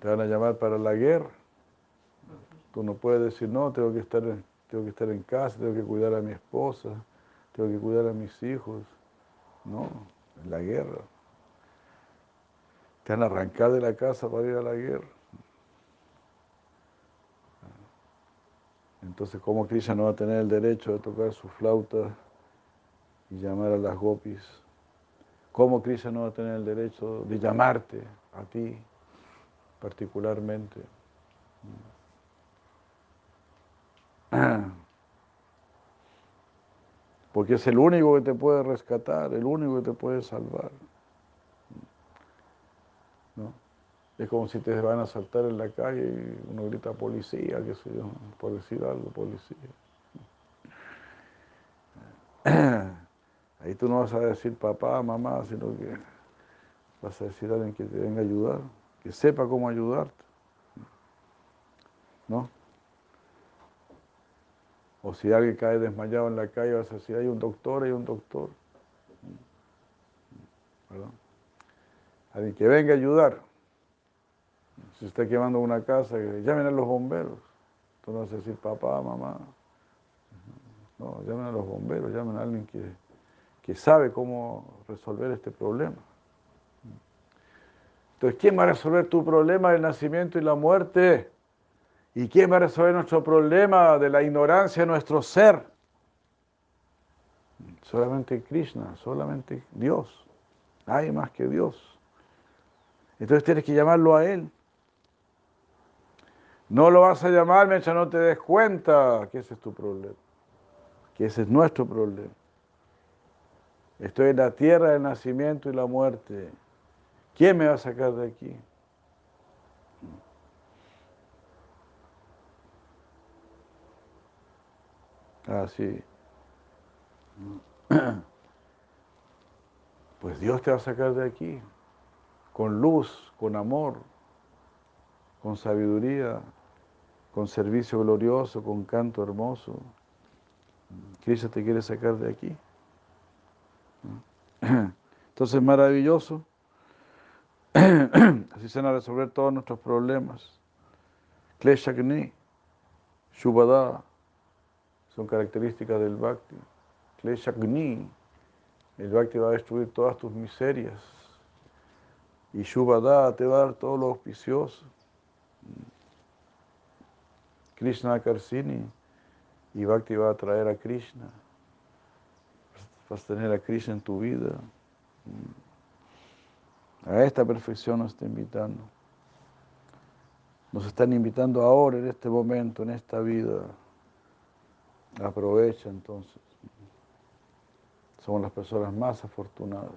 [SPEAKER 1] te van a llamar para la guerra. Tú no puedes decir, no, tengo que estar, tengo que estar en casa, tengo que cuidar a mi esposa, tengo que cuidar a mis hijos. No, en la guerra. Te van a arrancar de la casa para ir a la guerra. Entonces, ¿cómo Krishna no va a tener el derecho de tocar su flauta y llamar a las gopis? ¿Cómo Krishna no va a tener el derecho de llamarte a ti particularmente? Porque es el único que te puede rescatar, el único que te puede salvar. Es como si te van a saltar en la calle y uno grita policía, qué sé yo, por decir algo, policía. Ahí tú no vas a decir papá, mamá, sino que vas a decir a alguien que te venga a ayudar, que sepa cómo ayudarte. ¿No? O si alguien cae desmayado en la calle, vas a decir, hay un doctor, hay un doctor. ¿Verdad? Alguien que venga a ayudar. Si está quemando una casa, llamen a los bomberos. Tú no vas a decir papá, mamá. No, llamen a los bomberos, llamen a alguien que, que sabe cómo resolver este problema. Entonces, ¿quién va a resolver tu problema del nacimiento y la muerte? ¿Y quién va a resolver nuestro problema de la ignorancia de nuestro ser? Solamente Krishna, solamente Dios. Hay más que Dios. Entonces tienes que llamarlo a Él. No lo vas a llamar mientras no te des cuenta que ese es tu problema, que ese es nuestro problema. Estoy en la tierra del nacimiento y la muerte. ¿Quién me va a sacar de aquí? Así. Ah, (clears throat) pues Dios te va a sacar de aquí, con luz, con amor, con sabiduría, con servicio glorioso, con canto hermoso. Cristo te quiere sacar de aquí. (clears throat) Entonces maravilloso. (clears throat) Así se van a resolver todos nuestros problemas. Kleshagni, Shubhada, son características del Bhakti. Kleshagni, el Bhakti va a destruir todas tus miserias. Y Shubhada te va a dar todo lo auspicioso. Krishna Karsini, y Bhakti va a traer a Krishna. Vas a tener a Krishna en tu vida. A esta perfección nos está invitando. Nos están invitando ahora, en este momento, en esta vida. Aprovecha entonces. Somos las personas más afortunadas.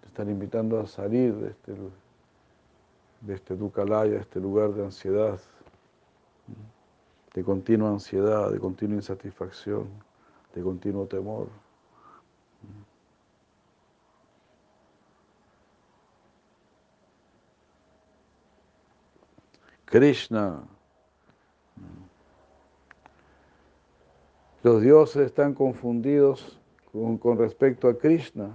[SPEAKER 1] Te están invitando a salir de este, de este Dukalaya, de este lugar de ansiedad, de continua ansiedad, de continua insatisfacción, de continuo temor. Krishna. Los dioses están confundidos con, respecto a Krishna,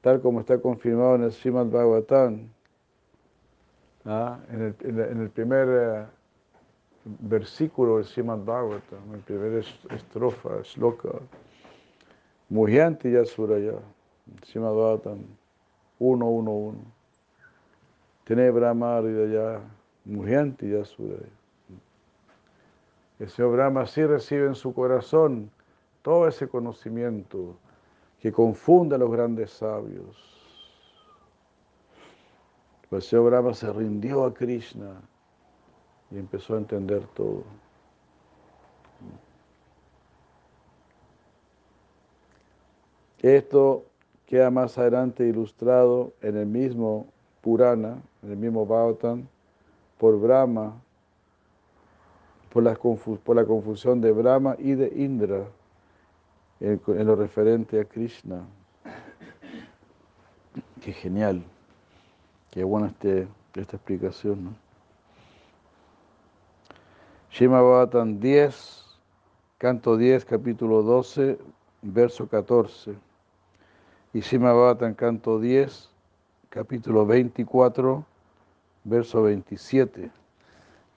[SPEAKER 1] tal como está confirmado en el Srimad Bhagavatam, ¿ah? en, el, primer eh, versículo del Srimad Bhagavatam, en la primera estrofa, shloka, Mujyanti Yasuraya, Srimad Bhagavatam 1.1.1. Tiene Brahma ya Mujyanti Yasuraya. El Señor Brahma sí recibe en su corazón todo ese conocimiento que confunde a los grandes sabios. Pues el Señor Brahma se rindió a Krishna y empezó a entender todo. Esto queda más adelante ilustrado en el mismo Purana, en el mismo Bhagavatam, por Brahma, por la, confusión de Brahma y de Indra en, lo referente a Krishna. Qué genial, qué buena este, esta explicación. ¿no? Shima 10, canto 10, capítulo 12, verso 14. Y Shima canto 10, capítulo 24, verso 27.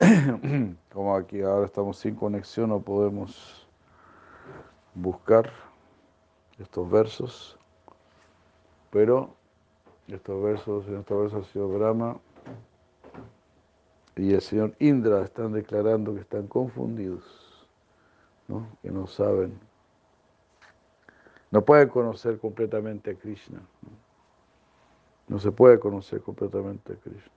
[SPEAKER 1] (clears throat) Como aquí ahora estamos sin conexión, no podemos buscar estos versos, pero estos versos, en estos versos ha sido Brahma y el señor Indra están declarando que están confundidos, ¿no? que no saben, no pueden conocer completamente a Krishna. No, no se puede conocer completamente a Krishna.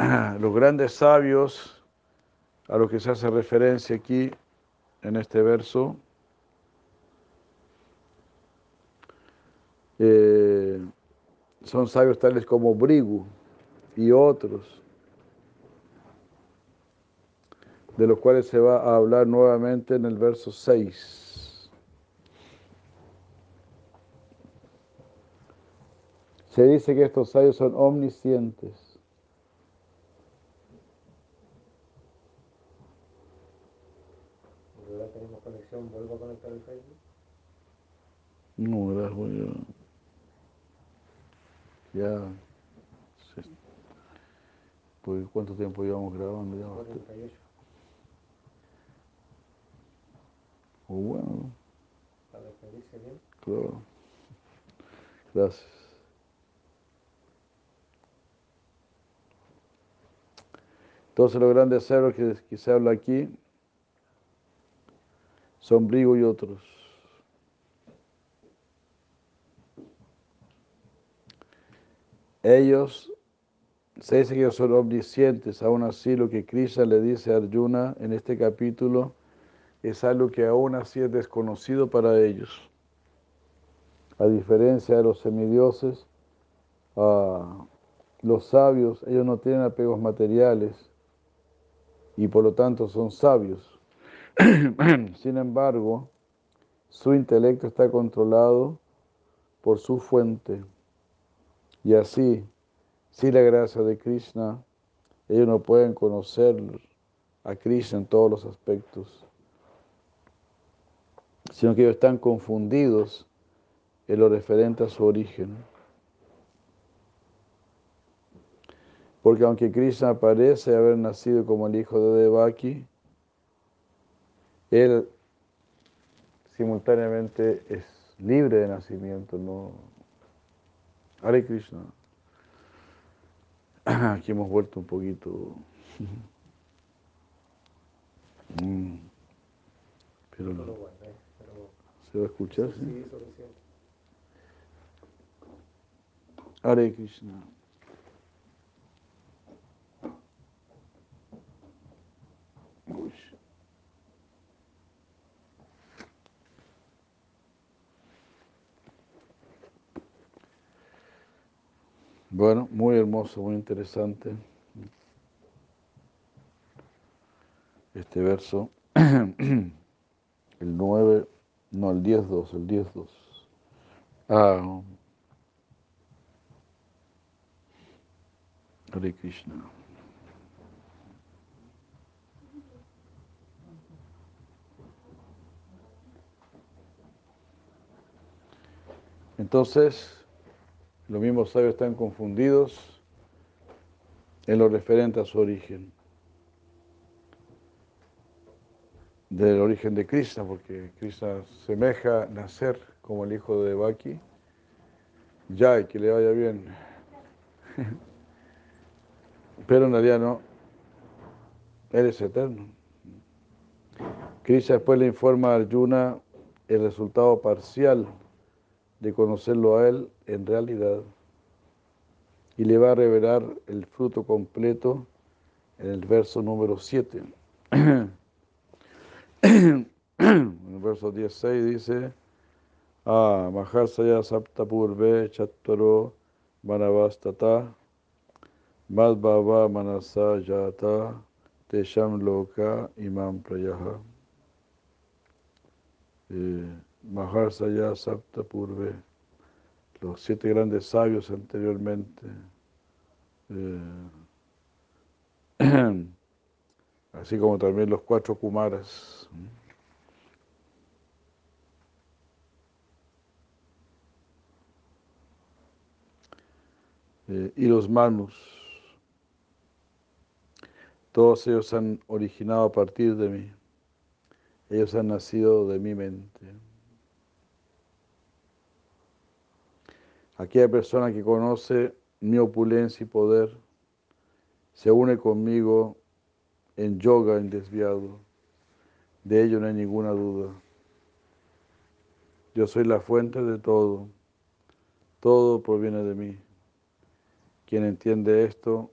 [SPEAKER 1] (clears throat) los grandes sabios a los que se hace referencia aquí en este verso, eh, son sabios tales como Brigu y otros, de los cuales se va a hablar nuevamente en el verso 6. Se dice que estos sabios son omniscientes.
[SPEAKER 2] ¿vuelvo a conectar el Facebook?
[SPEAKER 1] No, gracias, ya. Ya. Pues, ¿cuánto tiempo llevamos grabando? Ya
[SPEAKER 2] 48.
[SPEAKER 1] Oh, bueno.
[SPEAKER 2] Para despedirse bien.
[SPEAKER 1] Claro. Gracias. Entonces los grandes ceros que, que se habla aquí Sombrigo y otros. Ellos se dice que son omniscientes, aún así lo que Krishna le dice a Arjuna en este capítulo es algo que aún así es desconocido para ellos. A diferencia de los semidioses, los sabios, ellos no tienen apegos materiales y por lo tanto son sabios. (clears throat) Sin embargo, su intelecto está controlado por su fuente. Y así, sin la gracia de Krishna, ellos no pueden conocer a Krishna en todos los aspectos, sino que ellos están confundidos en lo referente a su origen. Porque aunque Krishna parece haber nacido como el hijo de Devaki, él simultáneamente es libre de nacimiento, no. Hare Krishna. (clears throat) Aquí hemos vuelto un poquito. (laughs) Mm. Pero no. ¿Se va a escuchar?
[SPEAKER 2] Sí.
[SPEAKER 1] Hare Krishna. Bueno, muy hermoso, muy interesante. Este verso, (clears throat) el 9, no, el 10-2, el 10-2. Ah, Hare Krishna. Entonces, los mismos sabios están confundidos en lo referente a su origen. Del origen de Krishna, porque Krishna semeja nacer como el hijo de Baki. Ya, y que le vaya bien. (laughs) Pero en realidad no. Él es eterno. Krishna después le informa a Arjuna el resultado parcial de conocerlo a él en realidad y le va a revelar el fruto completo en el verso número 7. (clears throat) En el verso 16 dice, Ah, Maharsaya Saptapurve Chattaro Manavastata Madhava Manasa Yata Tesham Loka Imam Prayaha. Eh, Maharsaya Sapta Purve, los siete grandes sabios anteriormente, eh, (clears throat) así como también los cuatro Kumaras. eh, y los Manus, todos ellos han originado a partir de mí, ellos han nacido de mi mente. Aquella persona que conoce mi opulencia y poder se une conmigo en yoga en desviado. De ello no hay ninguna duda. Yo soy la fuente de todo. Todo proviene de mí. Quien entiende esto,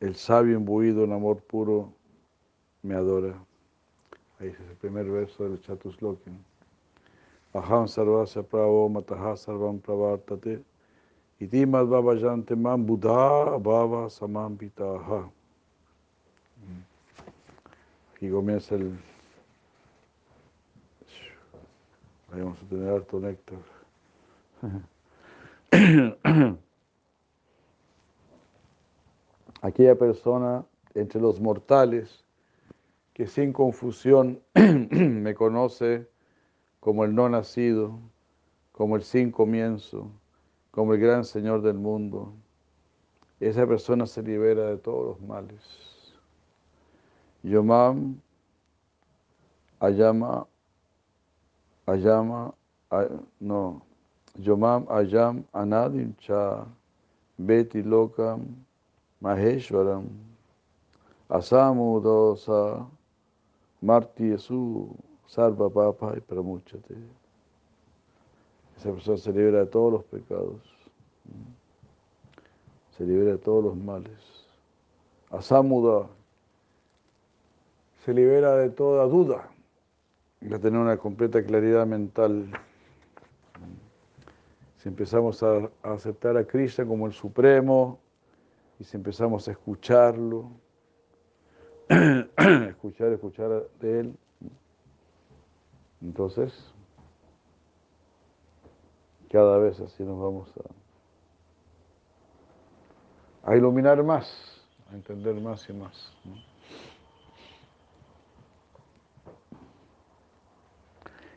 [SPEAKER 1] el sabio imbuido en amor puro, me adora. Ahí es el primer verso del Chatuslokin. Aham sarvasya pravo mataha sarvam pravartate iti madhvavajante mam buddha bhava samam pitaha. Aquí comienza el... Ahí vamos a tener harto néctar. Aquella persona entre los mortales que sin confusión (clears throat) me conoce como el no nacido, como el sin comienzo, como el gran Señor del mundo, esa persona se libera de todos los males. Yomam Ayama Ayama no Yomam Ayam Anadim Cha Beti Lokam Maheshwaram Asamudosa Marti Yesu Sarva Papa y Pramuchate. Esa persona se libera de todos los pecados, se libera de todos los males. Asamuda se libera de toda duda, de tener una completa claridad mental. Si empezamos a, a aceptar a Krishna como el Supremo y si empezamos a escucharlo, (clears throat) escuchar, escuchar de Él, entonces cada vez así nos vamos a, iluminar más, a entender más y más. ¿no?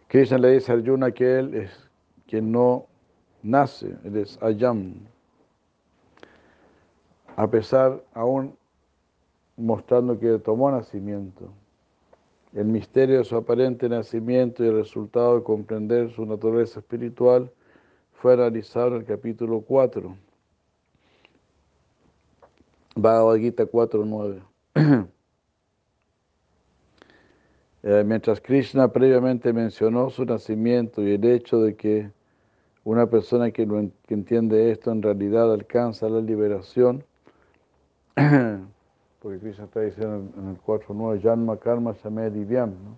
[SPEAKER 1] Krishna le dice a Arjuna que él es quien no nace, él es Ayam. A pesar, aún mostrando que tomó nacimiento. El misterio de su aparente nacimiento y el resultado de comprender su naturaleza espiritual fue analizado en el capítulo 4, Bhagavad Gita 4.9. (clears throat) Eh, mientras Krishna previamente mencionó su nacimiento y el hecho de que una persona que, que entiende esto en realidad alcanza la liberación, (clears throat) porque Krishna está diciendo en el 4.9, Janma Karma Same Divyam, ¿no?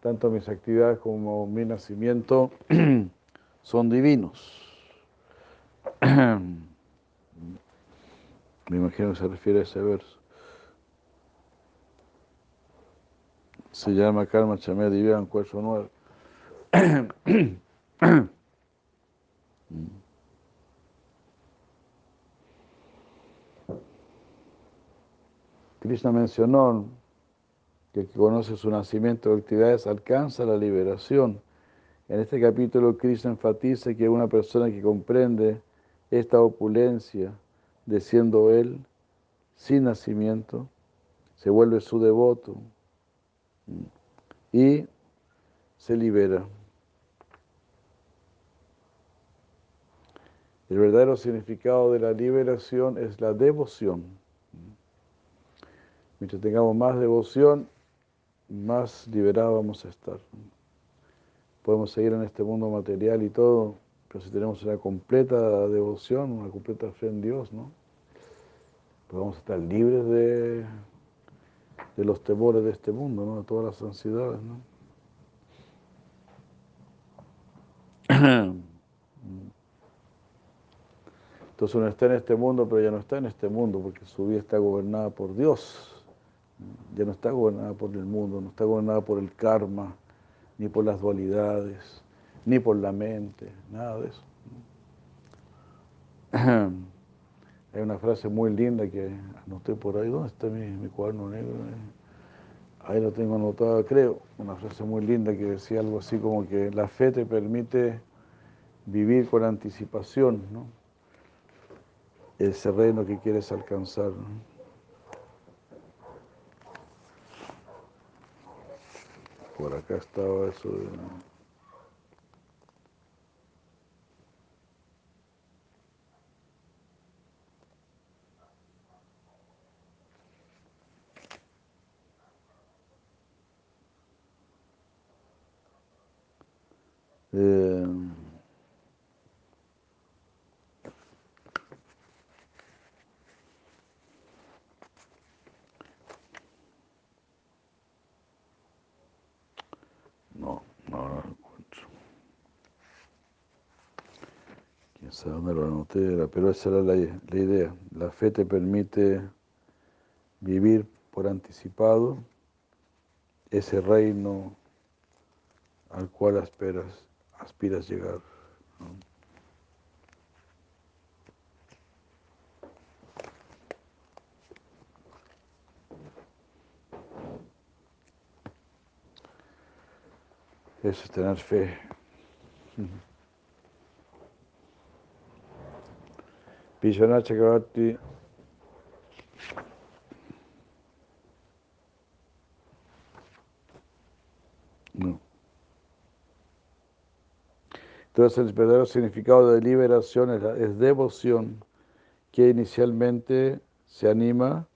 [SPEAKER 1] tanto mis actividades como mi nacimiento (clears throat) son divinos. (clears throat) Me imagino que se refiere a ese verso. Se llama Karma Chamé Divian 4.9. Krishna mencionó que el que conoce su nacimiento de actividades alcanza la liberación. En este capítulo Krishna enfatiza que una persona que comprende esta opulencia de siendo él sin nacimiento, se vuelve su devoto y se libera. El verdadero significado de la liberación es la devoción. Mientras tengamos más devoción, más liberados vamos a estar. Podemos seguir en este mundo material y todo, pero si tenemos una completa devoción, una completa fe en Dios, ¿no? Pues vamos a estar libres de, de los temores de este mundo, ¿no? De todas las ansiedades, ¿no? (clears throat) Entonces uno está en este mundo, pero ya no está en este mundo, porque su vida está gobernada por Dios ya no está gobernada por el mundo, no está gobernada por el karma, ni por las dualidades, ni por la mente, nada de eso. (clears throat) Hay una frase muy linda que anoté por ahí, ¿dónde está mi, cuaderno negro? Ahí lo tengo anotado, creo, una frase muy linda que decía algo así como que la fe te permite vivir con anticipación, ¿no? Ese reino que quieres alcanzar. Por acá estaba eso de... Eh, pero esa era la, la idea. La fe te permite vivir por anticipado ese reino al cual aspiras, aspiras llegar. Eso es tener fe. Vishwanath Chakravarti no. Entonces el verdadero significado de liberación es, devoción que inicialmente se anima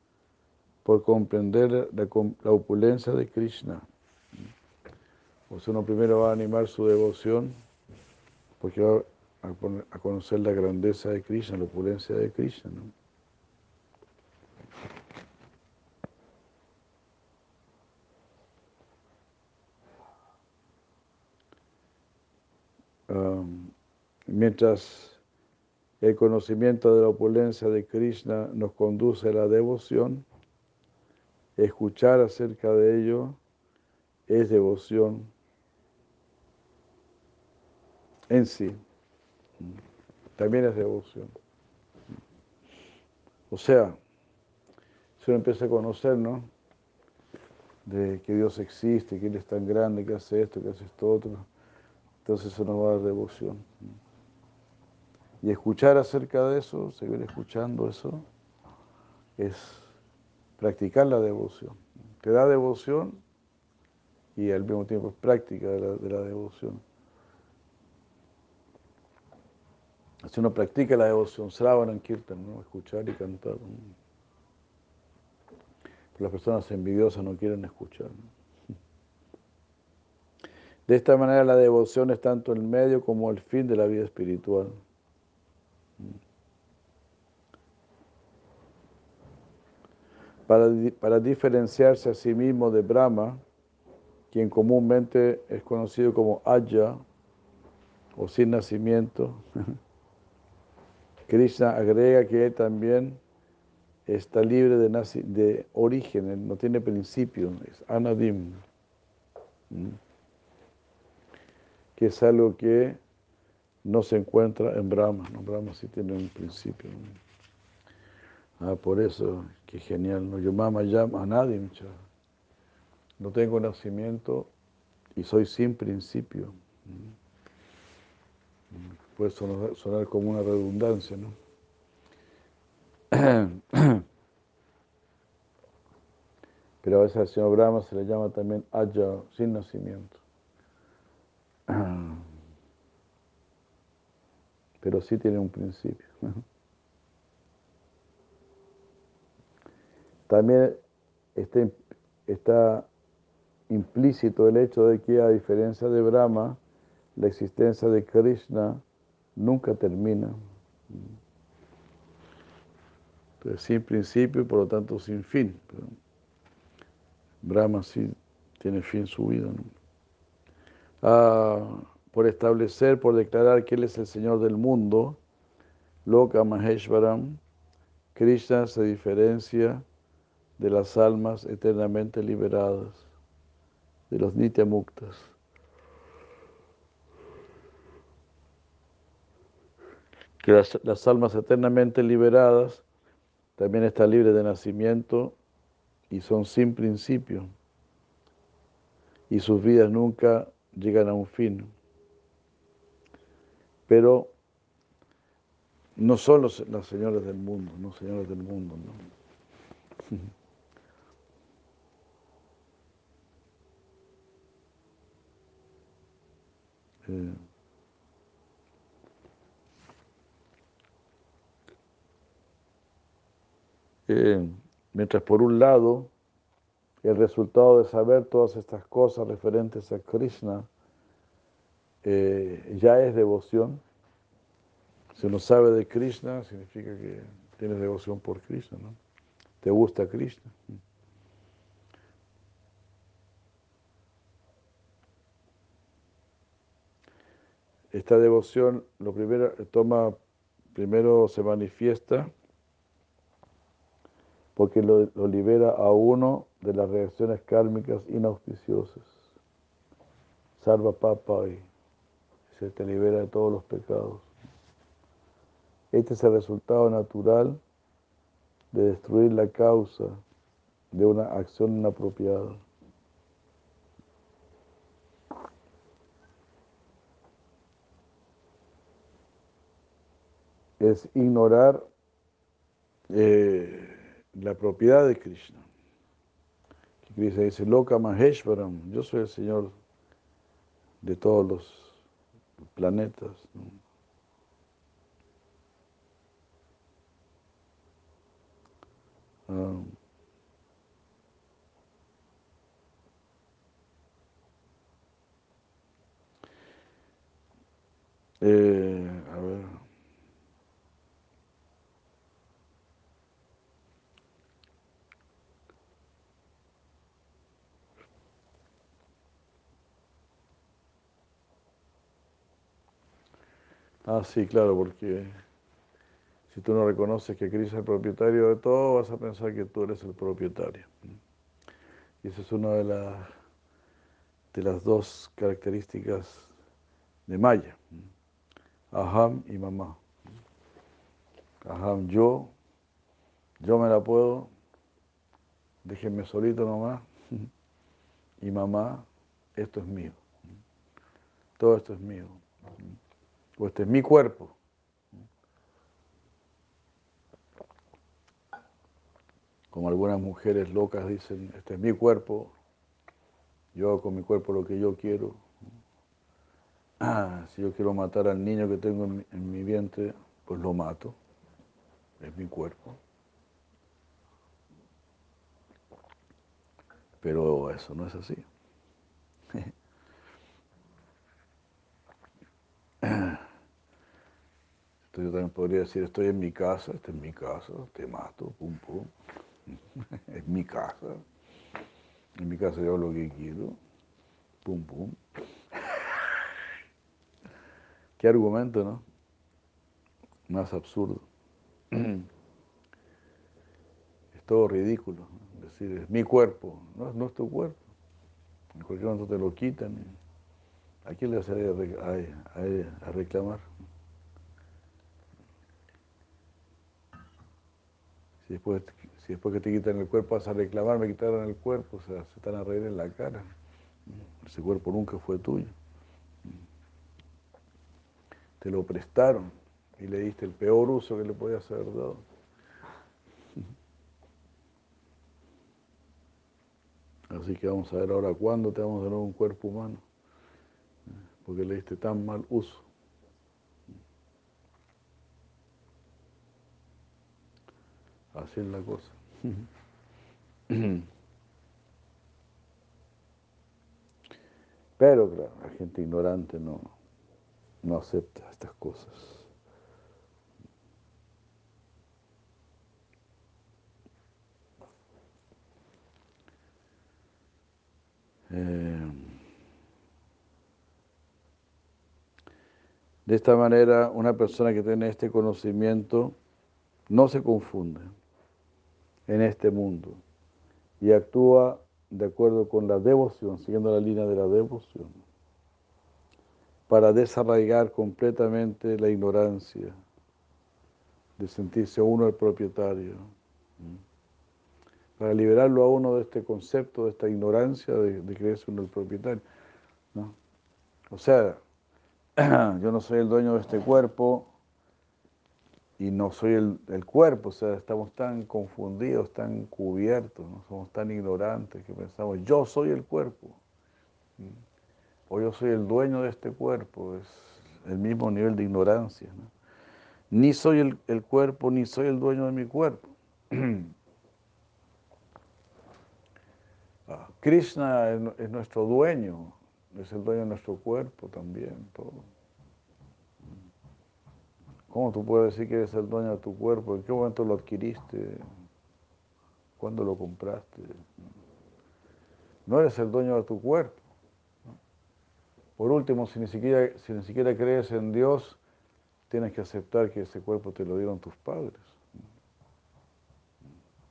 [SPEAKER 1] por comprender la, opulencia de Krishna. O sea, uno primero va a animar su devoción porque va a, conocer la grandeza de Krishna, la opulencia de Krishna. mientras el conocimiento de la opulencia de Krishna nos conduce a la devoción, escuchar acerca de ello es devoción en sí también es devoción. O sea, si uno empieza a conocer, ¿no? De que Dios existe, que Él es tan grande, que hace esto, que hace esto otro, entonces eso nos va a dar devoción. Y escuchar acerca de eso, seguir escuchando eso, es practicar la devoción. Te da devoción y al mismo tiempo es práctica de la, de la devoción. Si uno practica la devoción, Sravana, Kirtan, ¿no? escuchar y cantar. las personas envidiosas no quieren escuchar. De esta manera la devoción es tanto el medio como el fin de la vida espiritual. Para, para diferenciarse a sí mismo de Brahma, quien comúnmente es conocido como Aya o sin nacimiento, (laughs) Krishna agrega que también está libre de, de origen, no tiene principio, es anadim, que es algo que no se encuentra en Brahma, ¿no? Brahma sí tiene un principio. Ah, por eso, qué genial, ¿no? yo mama llama anadim, no tengo nacimiento y soy sin principio. Puede sonar, como una redundancia, ¿no? (coughs) Pero a veces al señor Brahma se le llama también Aya, sin nacimiento. (coughs) Pero sí tiene un principio. (coughs) También está, está implícito el hecho de que a diferencia de Brahma, la existencia de Krishna nunca termina. Sin principio y por lo tanto sin fin. Brahma sí tiene fin su vida. Ah, por establecer, por declarar que Él es el Señor del mundo, Loka Maheshwaram, Krishna se diferencia de las almas eternamente liberadas de los Nityamuktas. Que las, almas eternamente liberadas también están libres de nacimiento y son sin principio. Y sus vidas nunca llegan a un fin. Pero no son los, las señores del mundo, no señores del mundo, ¿no? (laughs) Eh, mientras por un lado el resultado de saber todas estas cosas referentes a Krishna eh, ya es devoción. Si uno sabe de Krishna, significa que tienes devoción por Krishna, ¿no? Te gusta Krishna. Esta devoción lo primero toma, primero se manifiesta porque lo, libera a uno de las reacciones kármicas inauspiciosas. Salva papa y se te libera de todos los pecados. Este es el resultado natural de destruir la causa de una acción inapropiada. es ignorar eh, la propiedad de Krishna. Krishna dice, Loka Maheshwaram, yo soy el Señor de todos los planetas. Ah. Eh, a ver. Ah, sí, claro, porque si tú no reconoces que Cristo es el propietario de todo, vas a pensar que tú eres el propietario. Y esa es una de, de las dos características de Maya. Aham y mamá. Aham, yo, yo me la puedo, déjenme solito nomás. Y mamá, esto es mío. Todo esto es mío o este es mi cuerpo. Como algunas mujeres locas dicen, este es mi cuerpo, yo hago con mi cuerpo lo que yo quiero. Ah, si yo quiero matar al niño que tengo en mi, en mi vientre, pues lo mato, es mi cuerpo. Pero eso no es así. (laughs) Yo también podría decir, estoy en mi casa, esta es mi casa, te mato, pum, pum. (laughs) es mi casa. En mi casa yo hago lo que quiero, pum, pum. (laughs) Qué argumento, ¿no? Más absurdo. (clears throat) es todo ridículo. Decir, es mi cuerpo, no, es tu cuerpo. En cualquier momento te lo quitan. ¿A quién le vas a reclamar? Si después, si después que te quitan el cuerpo vas a reclamar, me quitaron el cuerpo, o sea, se están a reír en la cara. Ese cuerpo nunca fue tuyo. Te lo prestaron y le diste el peor uso que le podías haber dado. Así que vamos a ver ahora cuándo te vamos a dar un cuerpo humano, porque le diste tan mal uso. Así es la cosa. (clears throat) Pero claro, la gente ignorante no, no acepta estas cosas. Eh, de esta manera, una persona que tiene este conocimiento no se confunde en este mundo y actúa de acuerdo con la devoción, siguiendo la línea de la devoción, para desarraigar completamente la ignorancia, de sentirse uno el propietario, para liberarlo a uno de este concepto, de esta ignorancia de, creerse uno el propietario. O sea, (clears throat) yo no soy el dueño de este cuerpo, y no soy el, cuerpo, o sea, estamos tan confundidos, tan cubiertos, ¿no? somos tan ignorantes que pensamos, yo soy el cuerpo, o yo soy el dueño de este cuerpo, es el mismo nivel de ignorancia. Ni soy el, cuerpo, ni soy el dueño de mi cuerpo. (clears throat) Ah, Krishna es, es nuestro dueño, es el dueño de nuestro cuerpo también. ¿Cómo tú puedes decir que eres el dueño de tu cuerpo? ¿En qué momento lo adquiriste? ¿Cuándo lo compraste? No eres el dueño de tu cuerpo. Por último, si ni siquiera, si ni siquiera crees en Dios, tienes que aceptar que ese cuerpo te lo dieron tus padres.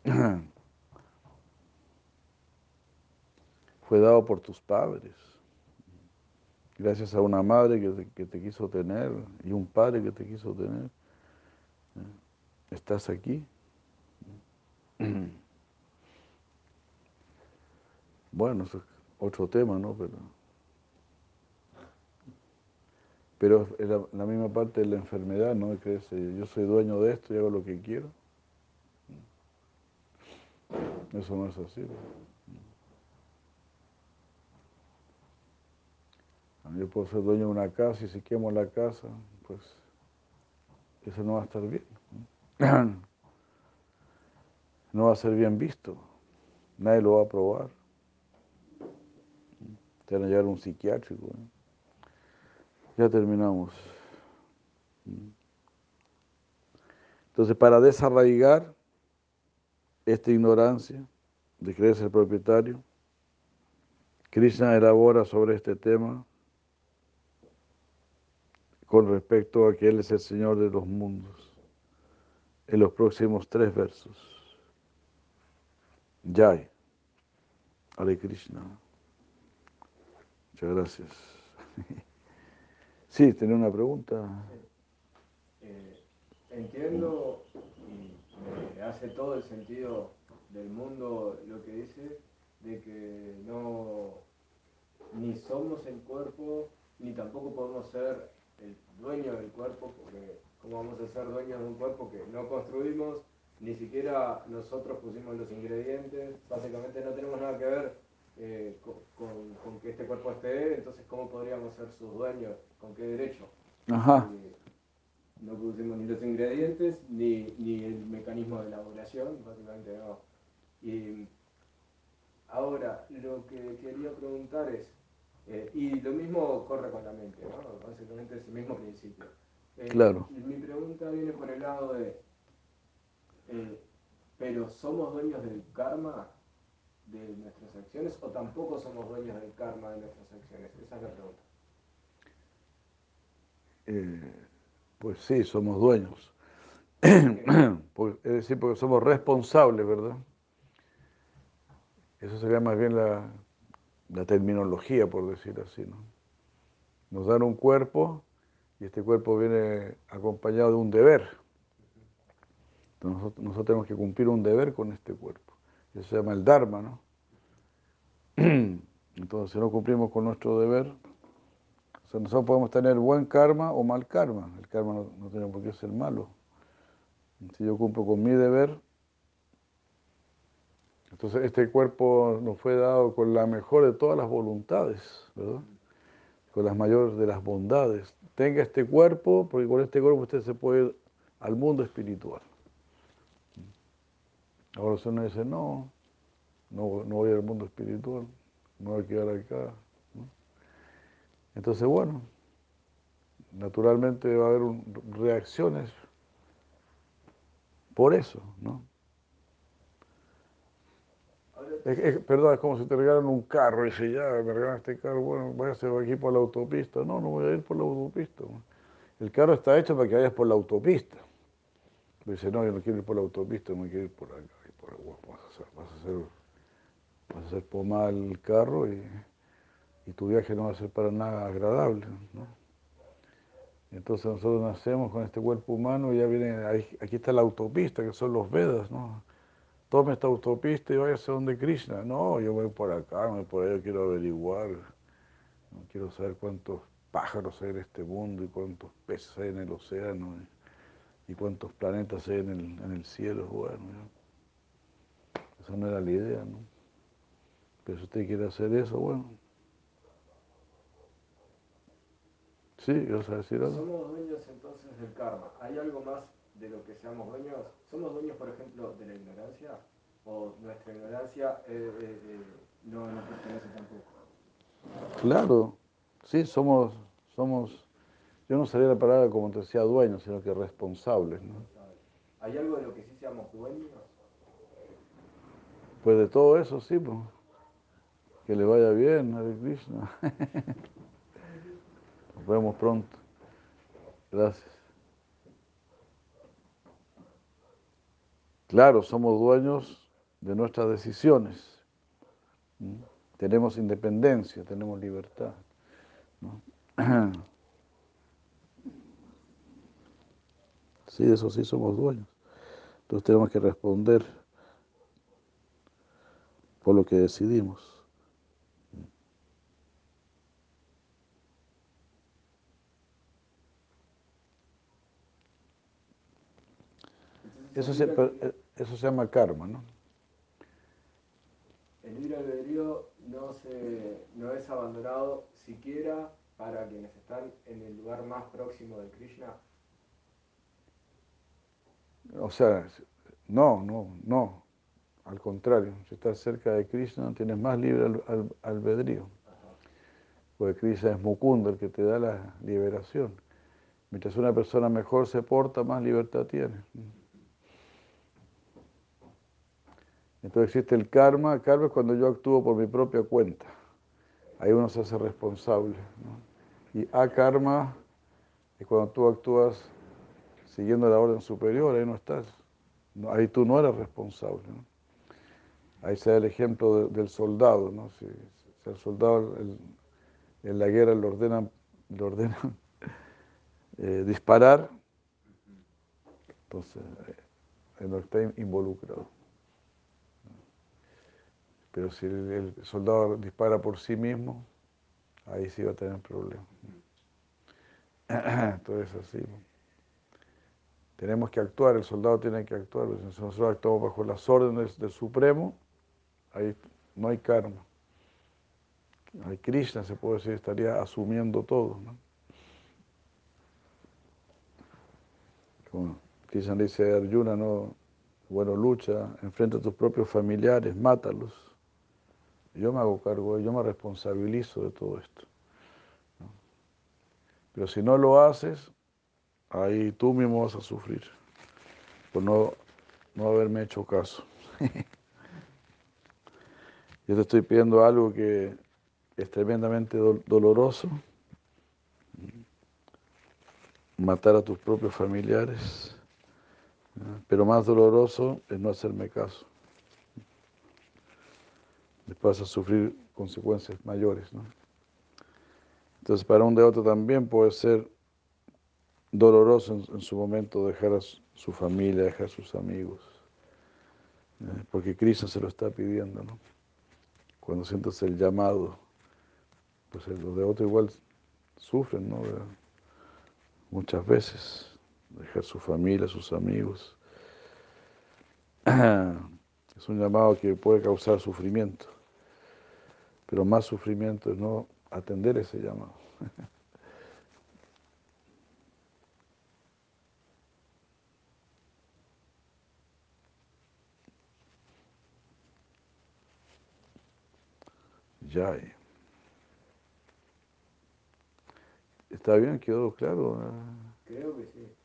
[SPEAKER 1] (clears throat) Fue dado por tus padres gracias a una madre que te, quiso tener y un padre que te quiso tener, ¿eh? estás aquí. (clears throat) Bueno, eso es otro tema, ¿no? Pero, pero es la, misma parte de la enfermedad, ¿no? Crees, yo soy dueño de esto y hago lo que quiero. Eso no es así. Yo puedo ser dueño de una casa y si quemo la casa, pues eso no va a estar bien. No (clears throat) va a ser bien visto. Nadie lo va a aprobar. Te van a llevar un psiquiátrico. Ya terminamos. Entonces, para desarraigar esta ignorancia de creerse el propietario, Krishna elabora sobre este tema con respecto a que Él es el Señor de los mundos en los próximos tres versos. Jai. Hare Krishna. Muchas gracias. (laughs) Sí, tenía una pregunta.
[SPEAKER 2] Eh, entiendo y hace todo el sentido del mundo lo que dice de que no ni somos el cuerpo ni tampoco podemos ser el dueño del cuerpo, porque ¿cómo vamos a ser dueños de un cuerpo que no construimos? Ni siquiera nosotros pusimos los ingredientes, básicamente no tenemos nada que ver eh, con, que este cuerpo esté, entonces ¿cómo podríamos ser sus dueños? ¿Con qué derecho?
[SPEAKER 1] Ajá.
[SPEAKER 2] Eh, no pusimos ni los ingredientes ni, ni el mecanismo de elaboración, básicamente no. Y ahora, lo que quería preguntar es, eh, y lo mismo corre con la mente, ¿no? básicamente es el mismo principio. Eh,
[SPEAKER 1] Claro.
[SPEAKER 2] mi pregunta viene por el lado de, eh, ¿pero somos dueños del karma de nuestras acciones o tampoco somos dueños del karma de nuestras acciones? Esa es la pregunta.
[SPEAKER 1] Pues sí, somos dueños. (clears throat) Por- es decir, porque somos responsables, ¿verdad? Eso sería más bien la, la terminología, por decir así, ¿no? Nos dan un cuerpo y este cuerpo viene acompañado de un deber. Entonces nosotros, tenemos que cumplir un deber con este cuerpo. Eso se llama el Dharma, ¿no? (clears throat) Entonces, si no cumplimos con nuestro deber, nosotros podemos tener buen karma o mal karma. El karma no, no tiene por qué ser malo. Si yo cumplo con mi deber, entonces este cuerpo nos fue dado con la mejor de todas las voluntades, ¿verdad? Con las mayores de las bondades. Tenga este cuerpo, porque con este cuerpo usted se puede ir al mundo espiritual. Ahora si uno dice, no, no, no voy al mundo espiritual, me voy a quedar acá. Entonces, bueno, naturalmente va a haber reacciones por eso, ¿no? Es, perdón, es como si te regalan un carro y dice, ya, me regalan este carro, bueno, váyase aquí por la autopista. No, no voy a ir por la autopista. ¿no? El carro está hecho para que vayas por la autopista. Pero dice, no, yo no quiero ir por la autopista, me quiero ir por acá. Y por acá. Vas, a hacer, vas, a hacer, vas a hacer pomada el carro y, y tu viaje no va a ser para nada agradable. ¿no? Entonces nosotros nacemos con este cuerpo humano y ya viene, aquí está la autopista, que son los Vedas, ¿no? Tome esta autopista y váyase donde Krishna. No, yo voy por acá, voy por allá, quiero averiguar, no quiero saber cuántos pájaros hay en este mundo y cuántos peces hay en el océano y, cuántos planetas hay en el, cielo. Bueno, ya. esa no era la idea, ¿no? Pero si usted quiere hacer eso, bueno. Sí, ¿vas a decir algo?
[SPEAKER 2] somos dueños entonces del karma. ¿Hay algo más de lo que seamos dueños? ¿Somos dueños, por ejemplo, de la ignorancia? ¿O nuestra ignorancia eh, eh, eh, no nos pertenece tampoco?
[SPEAKER 1] Claro, sí, somos, somos, yo no sabía la palabra como te decía dueños, sino que responsables, ¿no?
[SPEAKER 2] ¿Hay algo de lo que sí seamos dueños?
[SPEAKER 1] Pues de todo eso, sí, pues. Que le vaya bien, Hare Krishna. (laughs) Nos vemos pronto. Gracias. Claro, somos dueños de nuestras decisiones. Tenemos independencia, tenemos libertad. (clears throat) Sí, de eso sí somos dueños. Entonces tenemos que responder por lo que decidimos. Eso se, per- eso se llama karma, ¿no?
[SPEAKER 2] El libre albedrío no, se, no es abandonado siquiera para quienes están en el lugar más próximo de Krishna.
[SPEAKER 1] O sea, no, no, no. Al contrario, si estás cerca de Krishna tienes más libre al- al- albedrío. Porque Krishna es Mukunda, el que te da la liberación. Mientras una persona mejor se porta, más libertad tiene. Entonces existe el karma. Karma es cuando yo actúo por mi propia cuenta. Ahí uno se hace responsable. Y akarma es cuando tú actúas siguiendo la orden superior, ahí no estás. Ahí tú no eres responsable. Ahí se da el ejemplo de- del soldado. ¿no? Si, al soldado el- en la guerra le ordenan, (laughs) eh, disparar, entonces eh, no está in- involucrado. Pero si el, soldado dispara por sí mismo, ahí sí va a tener problemas. (clears throat) Entonces así. Tenemos que actuar, el soldado tiene que actuar. Si nosotros actuamos bajo las órdenes del Supremo, ahí no hay karma. Ahí Krishna, se puede decir, estaría asumiendo todo. ¿no? Como Krishna dice a Arjuna, no, bueno, lucha, enfrenta a tus propios familiares, mátalos. Yo me hago cargo, yo me responsabilizo de todo esto. Pero si no lo haces, ahí tú mismo vas a sufrir por no, no haberme hecho caso. (laughs) Yo te estoy pidiendo algo que es tremendamente doloroso, matar a tus propios familiares, pero más doloroso es no hacerme caso. Después vas a sufrir consecuencias mayores. Entonces para un de otro también puede ser doloroso en, su momento dejar a su, familia, dejar a sus amigos, porque Cristo se lo está pidiendo. Cuando sientas el llamado, pues los de otro igual sufren, ¿no? Muchas veces, dejar su familia, sus amigos. (clears throat) Es un llamado que puede causar sufrimiento, pero más sufrimiento es no atender ese llamado. (laughs) Ya. ¿Está bien? ¿Quedó claro?
[SPEAKER 2] Creo que sí.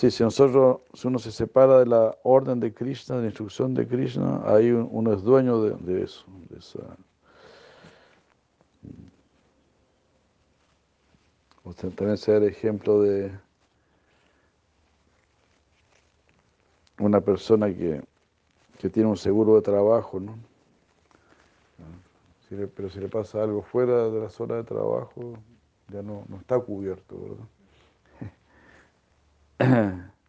[SPEAKER 1] Sí, si nosotros, si uno se separa de la orden de Krishna, de la instrucción de Krishna, ahí uno es dueño de, eso, de esa. Usted también se el ejemplo de una persona que, tiene un seguro de trabajo, ¿no? pero si le pasa algo fuera de la zona de trabajo, ya no, no está cubierto, ¿verdad? (clears throat)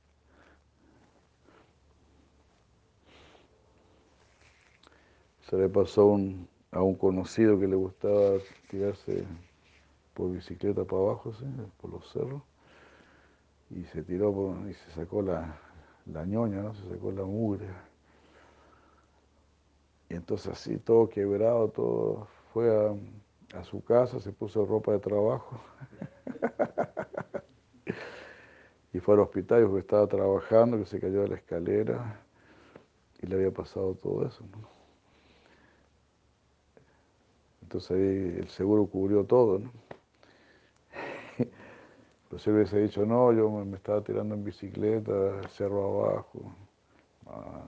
[SPEAKER 1] Se le pasó a un conocido que le gustaba tirarse por bicicleta para abajo, por los cerros, y se tiró y se sacó la, la ñoña, se sacó la mugre. Y entonces así, todo quebrado, todo, fue a su casa, se puso ropa de trabajo. (laughs) y fue al hospital porque estaba trabajando, que se cayó de la escalera y le había pasado todo eso. Entonces ahí el seguro cubrió todo. ¿no? (laughs) Pero si hubiese dicho, no, yo me estaba tirando en bicicleta, cerro abajo, ah,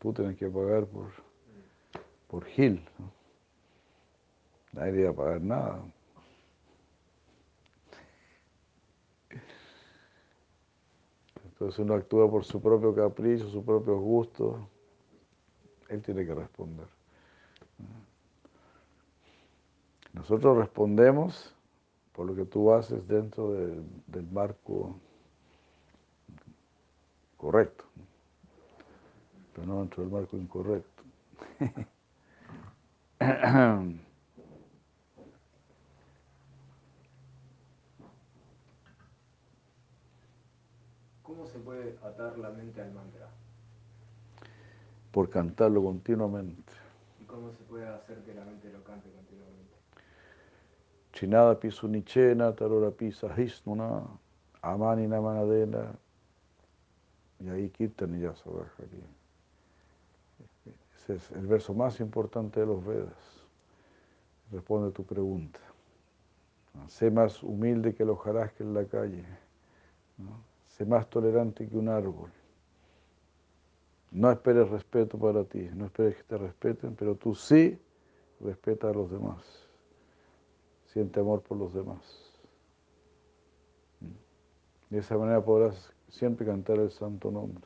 [SPEAKER 1] tú tienes que pagar por, por Gil. Nadie iba a pagar nada. Entonces uno actúa por su propio capricho, su propio gusto, él tiene que responder. Nosotros respondemos por lo que tú haces dentro del marco correcto, pero no dentro del marco incorrecto.
[SPEAKER 2] ¿Cómo se puede atar la mente al mantra?
[SPEAKER 1] Por cantarlo continuamente.
[SPEAKER 2] ¿Y cómo se puede hacer que la mente lo cante continuamente?
[SPEAKER 1] Chinada nichena, tarora pisa hisnuna, amani namanadena, y ahí kirtan y ya se Ese es el verso más importante de los Vedas. Responde tu pregunta. Sé más humilde que los que en la calle. Sé más tolerante que un árbol. No esperes respeto para ti, no esperes que te respeten, pero tú sí respeta a los demás. Siente amor por los demás. De esa manera podrás siempre cantar el santo nombre.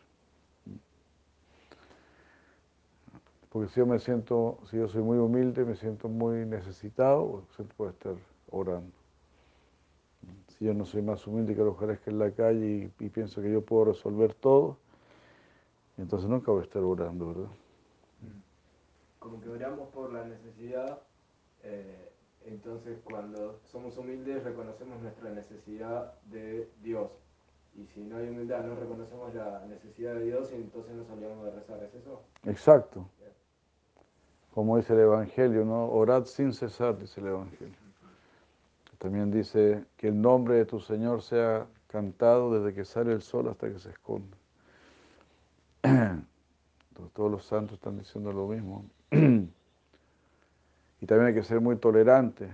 [SPEAKER 1] Porque si yo me siento, si yo soy muy humilde, me siento muy necesitado, siempre puedo estar orando si yo no soy más humilde que los que en la calle y, pienso que yo puedo resolver todo, entonces nunca voy a estar orando, ¿verdad?
[SPEAKER 2] Como que oramos por la necesidad, eh, entonces cuando somos humildes reconocemos nuestra necesidad de Dios. Y si no hay humildad, no reconocemos la necesidad de Dios y entonces nos olvidamos de rezar, ¿es eso?
[SPEAKER 1] Exacto. Como dice el Evangelio, ¿no? Orad sin cesar, dice el Evangelio. También dice que el nombre de tu Señor sea cantado desde que sale el sol hasta que se esconde. (clears throat) todos los santos están diciendo lo mismo. (clears throat) Y también hay que ser muy tolerante.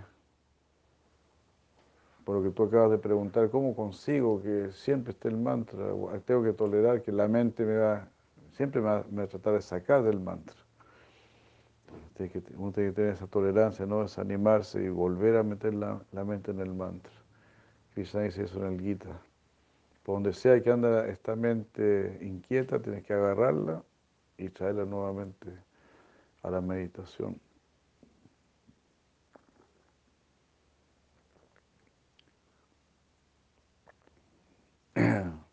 [SPEAKER 1] Por lo que tú acabas de preguntar, ¿cómo consigo que siempre esté el mantra? Tengo que tolerar que la mente me va, siempre me va, a tratar de sacar del mantra. Uno tiene que tener esa tolerancia, no desanimarse y volver a meter la, la mente en el mantra. Krishna dice eso en el Gita. Por donde sea que anda esta mente inquieta, tienes que agarrarla y traerla nuevamente a la meditación. (clears throat)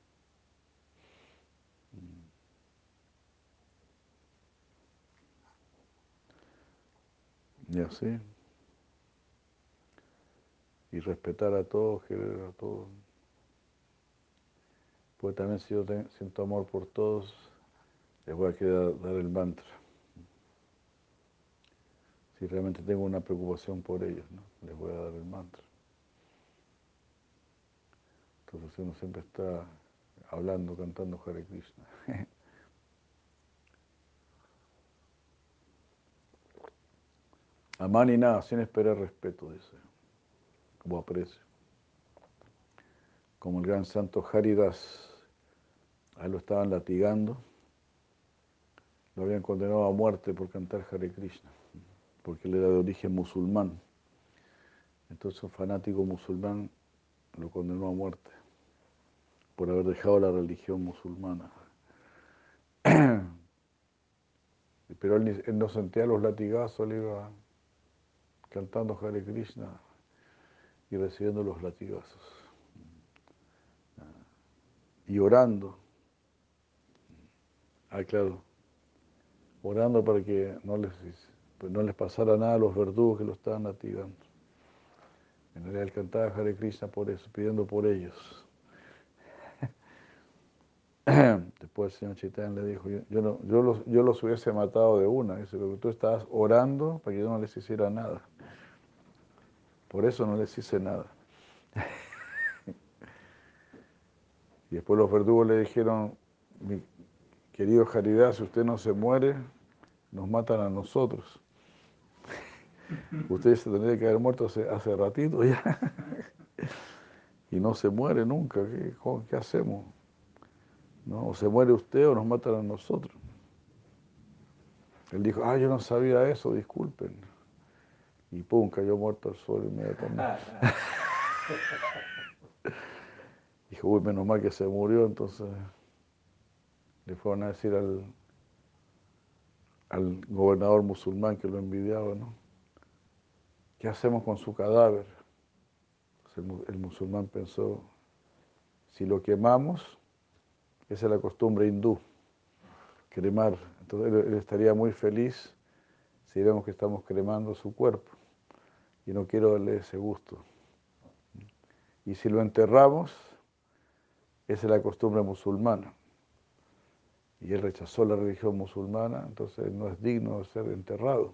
[SPEAKER 1] Y así. Y respetar a todos, querer a todos. Pues también si yo siento amor por todos, les voy a dar el mantra. Si realmente tengo una preocupación por ellos, ¿no? les voy a dar el mantra. Entonces uno siempre está hablando, cantando Hare Krishna. (laughs) Amar ni nada, sin esperar respeto, dice, como aprecio. Como el gran santo Haridas, a él lo estaban latigando, lo habían condenado a muerte por cantar Hare Krishna, porque él era de origen musulmán. Entonces un fanático musulmán lo condenó a muerte por haber dejado la religión musulmana. (clears throat) Pero él, no sentía los latigazos, él iba cantando Hare Krishna y recibiendo los latigazos. Y orando. Ah, claro. Orando para que no les, pues no les pasara nada a los verdugos que lo estaban latigando. En realidad cantaba Hare Krishna por eso, pidiendo por ellos. (clears throat) Después el señor Chaitanya le dijo, yo, yo, los, yo los hubiese matado de una. Dice, porque tú estabas orando para que yo no les hiciera nada. Por eso no les hice nada. (laughs) y después los verdugos le dijeron, mi querido Caridad, si usted no se muere, nos matan a nosotros. (laughs) Usted se tendría que haber muerto hace, hace ratito ya. (laughs) y no se muere nunca. ¿Qué, qué hacemos? ¿No? O se muere usted o nos matan a nosotros. Él dijo, ah, yo no sabía eso, disculpen y pum, cayó muerto al suelo inmediatamente. (laughs) Dijo, uy, menos mal que se murió, entonces le fueron a decir al, al gobernador musulmán que lo envidiaba, ¿no? ¿Qué hacemos con su cadáver? el, musulmán pensó, si lo quemamos, esa es la costumbre hindú, cremar. Entonces él estaría muy feliz si vemos que estamos cremando su cuerpo y no quiero darle ese gusto. Y si lo enterramos, esa es la costumbre musulmana. Y él rechazó la religión musulmana, entonces no es digno de ser enterrado.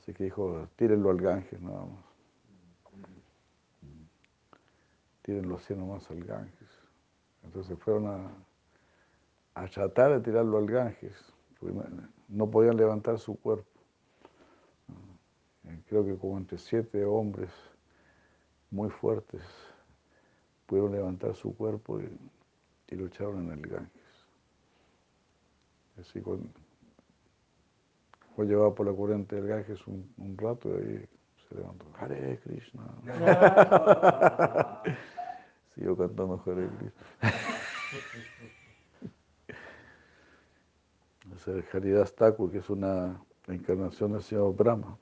[SPEAKER 1] Así que dijo, tírenlo al Ganges nada más. Tírenlo así nomás al Ganges. Entonces fueron a, a tratar de tirarlo al Ganges, no podían levantar su cuerpo creo que como entre siete hombres muy fuertes pudieron levantar su cuerpo y, lo echaron en el Ganges. Así fue llevado por la corriente del Ganges un, rato y ahí se levantó. Hare Krishna. (laughs) Siguió cantando Hare Krishna. es el (laughs) Haridas Thakur, que es una encarnación del Señor Brahma.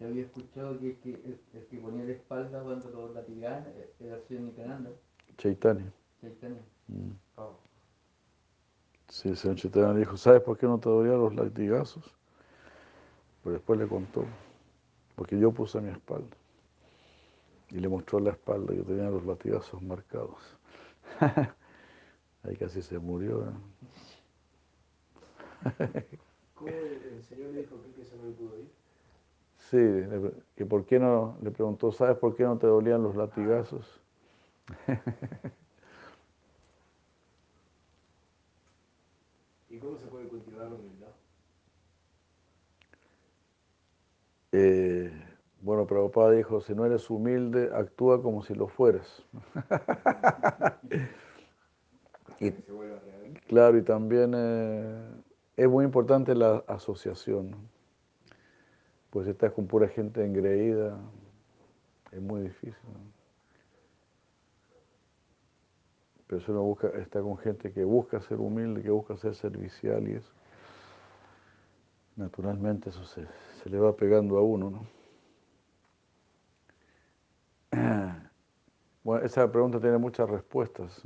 [SPEAKER 3] Yo había escuchado que, que el, que ponía la espalda cuando lo latigaban era el señor Nicananda.
[SPEAKER 1] Chaitanya.
[SPEAKER 3] Chaitanya. Mm. Oh.
[SPEAKER 1] Sí, el señor Chaitanya dijo, ¿sabes por qué no te dolían los latigazos? Pero después le contó, porque yo puse mi espalda. Y le mostró la espalda que tenía los latigazos marcados. (laughs) Ahí casi se murió. ¿eh?
[SPEAKER 2] ¿Cómo el señor le dijo que se no pudo ir?
[SPEAKER 1] Sí, que por qué no, le preguntó, ¿sabes por qué no te dolían los latigazos? (laughs)
[SPEAKER 2] ¿Y cómo se puede cultivar la humildad?
[SPEAKER 1] Eh, bueno, Prabhupada dijo, si no eres humilde, actúa como si lo fueras. (laughs) y, claro, y también eh, es muy importante la asociación. ¿no? Pues si estás con pura gente engreída, es muy difícil. ¿no? Pero si uno busca, está con gente que busca ser humilde, que busca ser servicial y eso, naturalmente eso se, se le va pegando a uno, ¿no? (clears throat) Bueno, esa pregunta tiene muchas respuestas.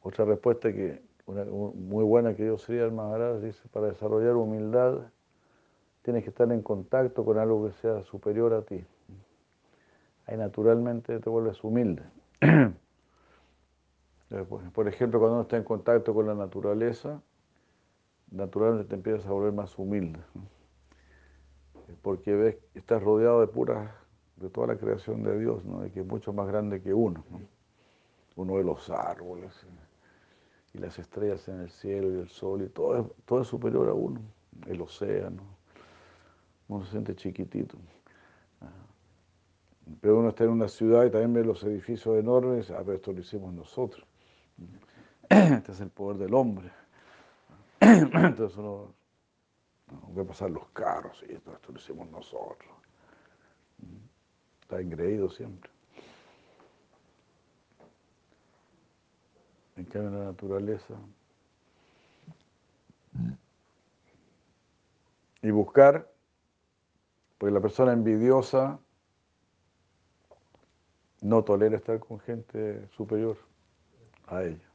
[SPEAKER 1] Otra respuesta que, una, muy buena que yo sería el Maharaj dice, para desarrollar humildad tienes que estar en contacto con algo que sea superior a ti. Ahí naturalmente te vuelves humilde. (clears throat) Por ejemplo, cuando uno está en contacto con la naturaleza, naturalmente te empiezas a volver más humilde. Porque ves, estás rodeado de puras de toda la creación de Dios, ¿no? que es mucho más grande que uno. ¿no? Uno ve los árboles y, y las estrellas en el cielo y el sol, y todo es, superior a uno, el océano. Uno se siente chiquitito. Pero uno está en una ciudad y también ve los edificios enormes, a ver, esto lo hicimos nosotros. (clears throat) Este es el poder del hombre. (clears throat) Entonces uno ve pasar los carros y esto lo hicimos nosotros está engreído siempre. En cambio, la naturaleza. Y buscar, porque la persona envidiosa no tolera estar con gente superior a ella.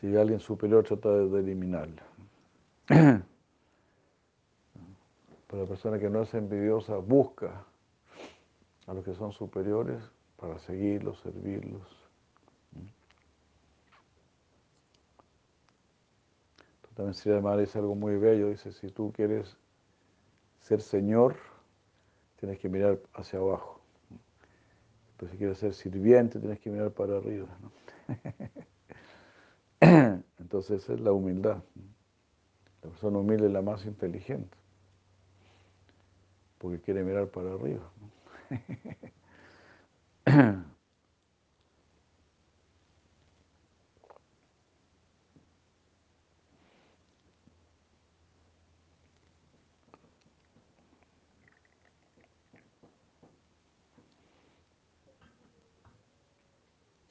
[SPEAKER 1] Si alguien superior, trata de eliminarla. (clears throat) Pero la persona que no es envidiosa busca a los que son superiores para seguirlos, servirlos. También Sri Madre dice algo muy bello, dice, si tú quieres ser Señor, tienes que mirar hacia abajo. Pero si quieres ser sirviente, tienes que mirar para arriba. (laughs) Entonces esa es la humildad. La persona humilde es la más inteligente, porque quiere mirar para arriba.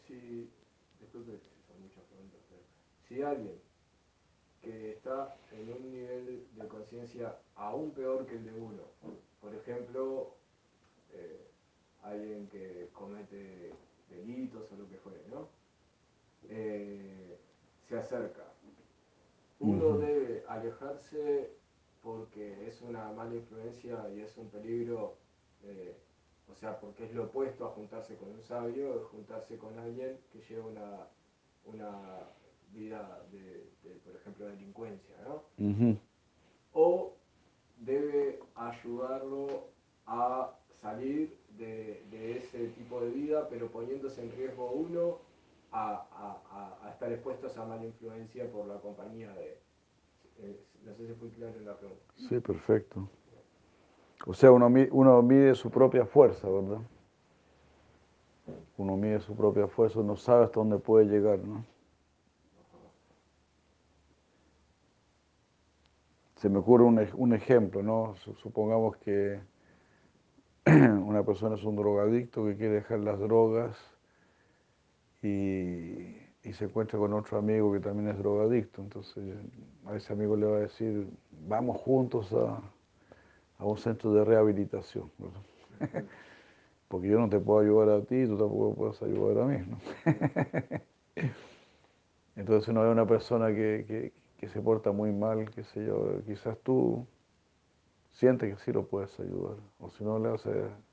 [SPEAKER 2] Si, disculpe son muchas preguntas, pero si alguien que está en un nivel de conciencia aún peor que el de uno, por ejemplo, eh, alguien que comete delitos o lo que fuere, ¿no? Eh, se acerca. Uno
[SPEAKER 1] Ujú.
[SPEAKER 2] Porque es una mala influencia y es un peligro, eh, o sea, porque es lo opuesto a juntarse con un sabio, es juntarse con alguien que lleva una, una vida de, de, por ejemplo, delincuencia, ¿no? O debe ayudarlo a salir de, de ese tipo de vida, pero poniéndose en riesgo uno a, a- a- a estar expuesto a esa mala influencia por la compañía de... no sé si fui en la pregunta.
[SPEAKER 1] Sí, perfecto. O sea, uno, mi- uno mide su propia fuerza, ¿verdad? Uno mide su propia fuerza, uno sabe hasta dónde puede llegar, ¿no? Se me ocurre un, un ejemplo, ¿no? Su- Supongamos que (clears throat) una persona es un drogadicto que quiere dejar las drogas y, y se encuentra con otro amigo que también es drogadicto. Entonces a ese amigo le va a decir, vamos juntos a, a un centro de rehabilitación. (laughs) Porque yo no te puedo ayudar a ti, tú tampoco puedes ayudar a mí. ¿no? (laughs) Entonces uno ve una persona que, que- que se porta muy mal, qué sé yo, quizás tú sientes que sí lo puedes ayudar, o si no le a,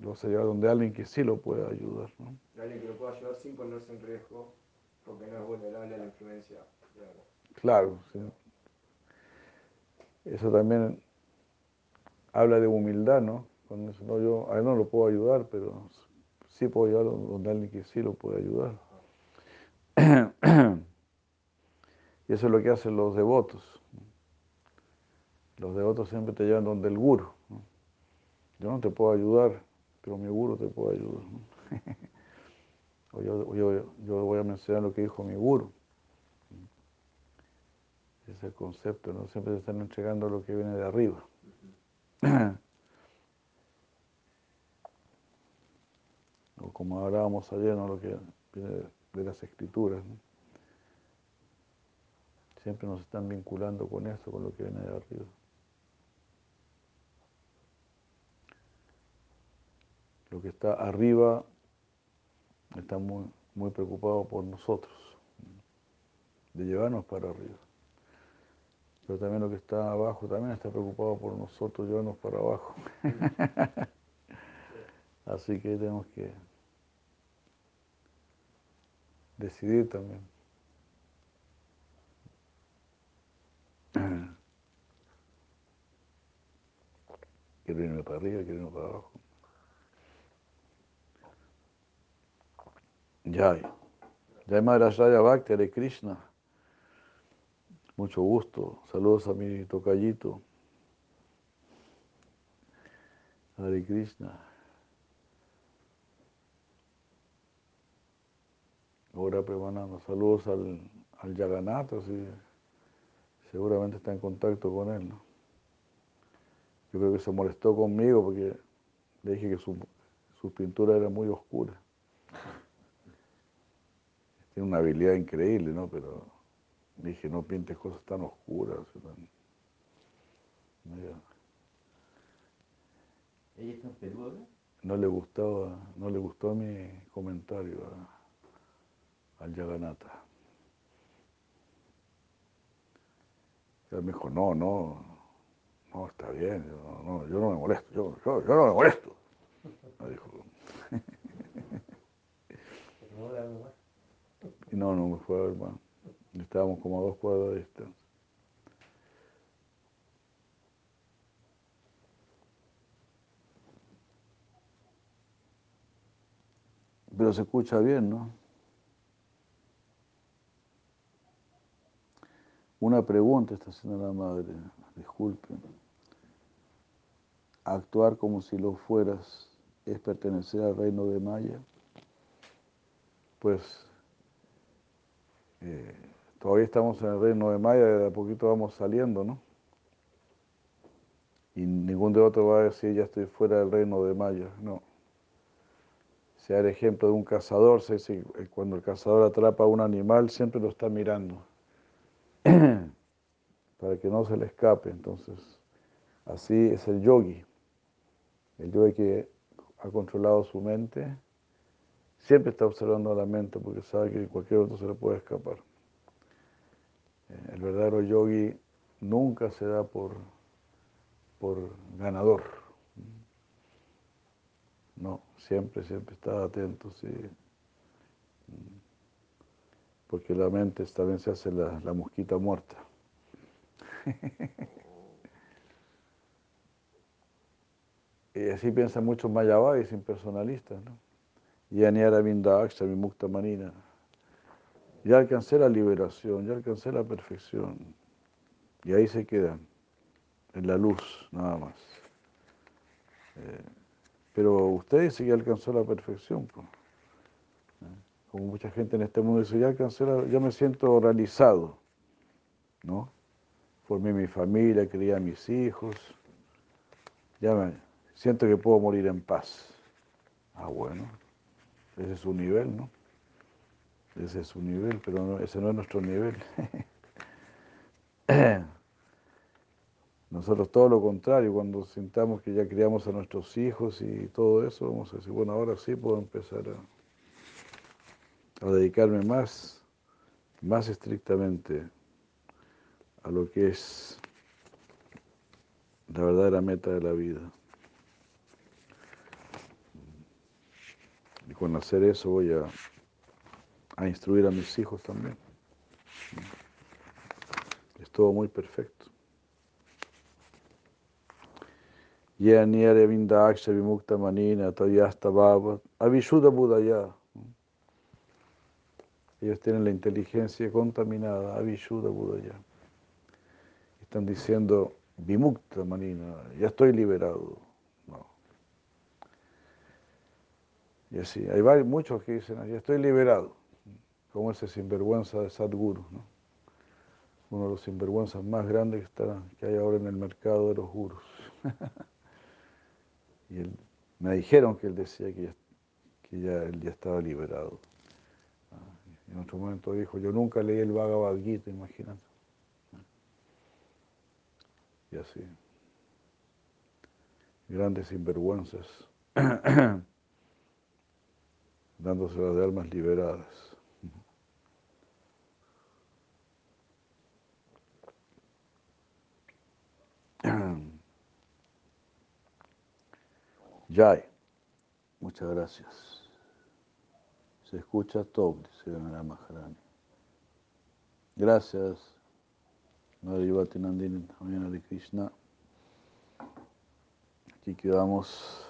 [SPEAKER 1] lo vas a llevar donde alguien que sí lo pueda ayudar. ¿no?
[SPEAKER 2] Alguien que lo pueda ayudar sin ponerse en riesgo, porque no es vulnerable a la influencia. digamos.
[SPEAKER 1] Claro, sí. eso también habla de humildad, ¿no? Cuando dice, no, yo a él no lo puedo ayudar, pero sí puedo ayudar donde alguien que sí lo puede ayudar. (clears throat) Y eso es lo que hacen los devotos. Los devotos siempre te llevan donde el guru. Yo no te puedo ayudar, pero mi guru te puede ayudar. (laughs) lo que dijo mi guru. Ese es el concepto, no siempre te están entregando lo que viene de arriba. (clears throat) o como hablábamos ayer, ¿no? lo que viene de las escrituras. Siempre nos están vinculando con eso, con lo que viene de arriba. Lo que está arriba está muy, muy preocupado por nosotros, de llevarnos para arriba. Pero también lo que está abajo también está preocupado por nosotros, llevarnos para abajo. (laughs) Así que tenemos que decidir también. (clears throat) Quiero irme para arriba, quiero irme para abajo. Jai. Jai Maharajaya Bhakti, Hare Krishna. Mucho gusto. Saludos a mi tocallito. Hare Krishna. Ahora premanando. Saludos al, al Yaganata, sí. seguramente está en contacto con él. Yo creo que se molestó conmigo porque le dije que su, su pintura era muy oscura tiene una habilidad increíble, ¿no? Pero dije, no pintes cosas tan oscuras.
[SPEAKER 3] ¿Ella está en Perú ahora?
[SPEAKER 1] No le gustaba, no le gustó mi comentario al Yaganata. Él me dijo, no, no, no, está bien, yo no, yo no me molesto, yo, yo, yo no me molesto. (laughs) Me dijo. No, no me fue a ver. Estábamos como a dos cuadras de distancia. Pero se escucha bien, ¿no? Una pregunta está haciendo la madre, disculpen. ¿Actuar como si lo fueras es pertenecer al reino de Maya? Pues eh, todavía estamos en el reino de Maya, de a poquito vamos saliendo, ¿no? Y ningún de otros va a decir, ya estoy fuera del reino de Maya, no. Sea el ejemplo de un cazador, cuando el cazador atrapa a un animal, siempre lo está mirando, (clears throat) para que no se le escape. Entonces, así es el yogi. El yogi que ha controlado su mente, Siempre está observando la mente porque sabe que cualquier otro se le puede escapar. Eh, el verdadero yogi nunca se da por, por ganador. No, siempre, siempre está atento, sí. Porque la mente también se hace la, la mosquita muerta. (laughs) y así piensan muchos mayavadis impersonalistas, ¿no? Yaniara Vindaksha, mi mukta manina. Ya alcancé la liberación, ya alcancé la perfección. Y ahí se quedan, en la luz, nada más. Eh, pero usted dice que alcanzó la perfección. Pues. Como mucha gente en este mundo dice, ya alcancé, la, me siento realizado. ¿No? Formé mi familia, crié a mis hijos. Ya me siento que puedo morir en paz. Ah, bueno. Ese es su nivel, ¿no? Ese es su nivel, pero ese no es nuestro nivel. (clears throat) Nosotros todo lo contrario, cuando sintamos que ya criamos a nuestros hijos y todo eso, vamos a decir, bueno, ahora sí puedo empezar a, a dedicarme más, más estrictamente a lo que es la verdadera meta de la vida. Y con hacer eso voy a, a instruir a mis hijos también. Es todo muy perfecto. Yaniare Vindaksha Vimukta Manina Tayasta Baba Avishuddha Budaya. Ellos tienen la inteligencia contaminada, Avishuddha Budaya. Están diciendo Vimukta Manina, ya estoy liberado. No, Y así, hay muchos que dicen, así estoy liberado, como ese sinvergüenza de Sadhguru, ¿no? uno de los sinvergüenzas más grandes que, está, que hay ahora en el mercado de los gurus. (laughs) y él, me dijeron que él decía que ya, que ya él ya estaba liberado. Ah, en otro momento dijo, yo nunca leí el Bhagavad Gita, imagínate. Y así. Grandes sinvergüenzas. (clears throat) (coughs) dándose las de almas liberadas. (clears throat) Jai, muchas gracias. Se escucha todo, dice la Maharani. Gracias, Madre Nandini, de Krishna. Aquí quedamos.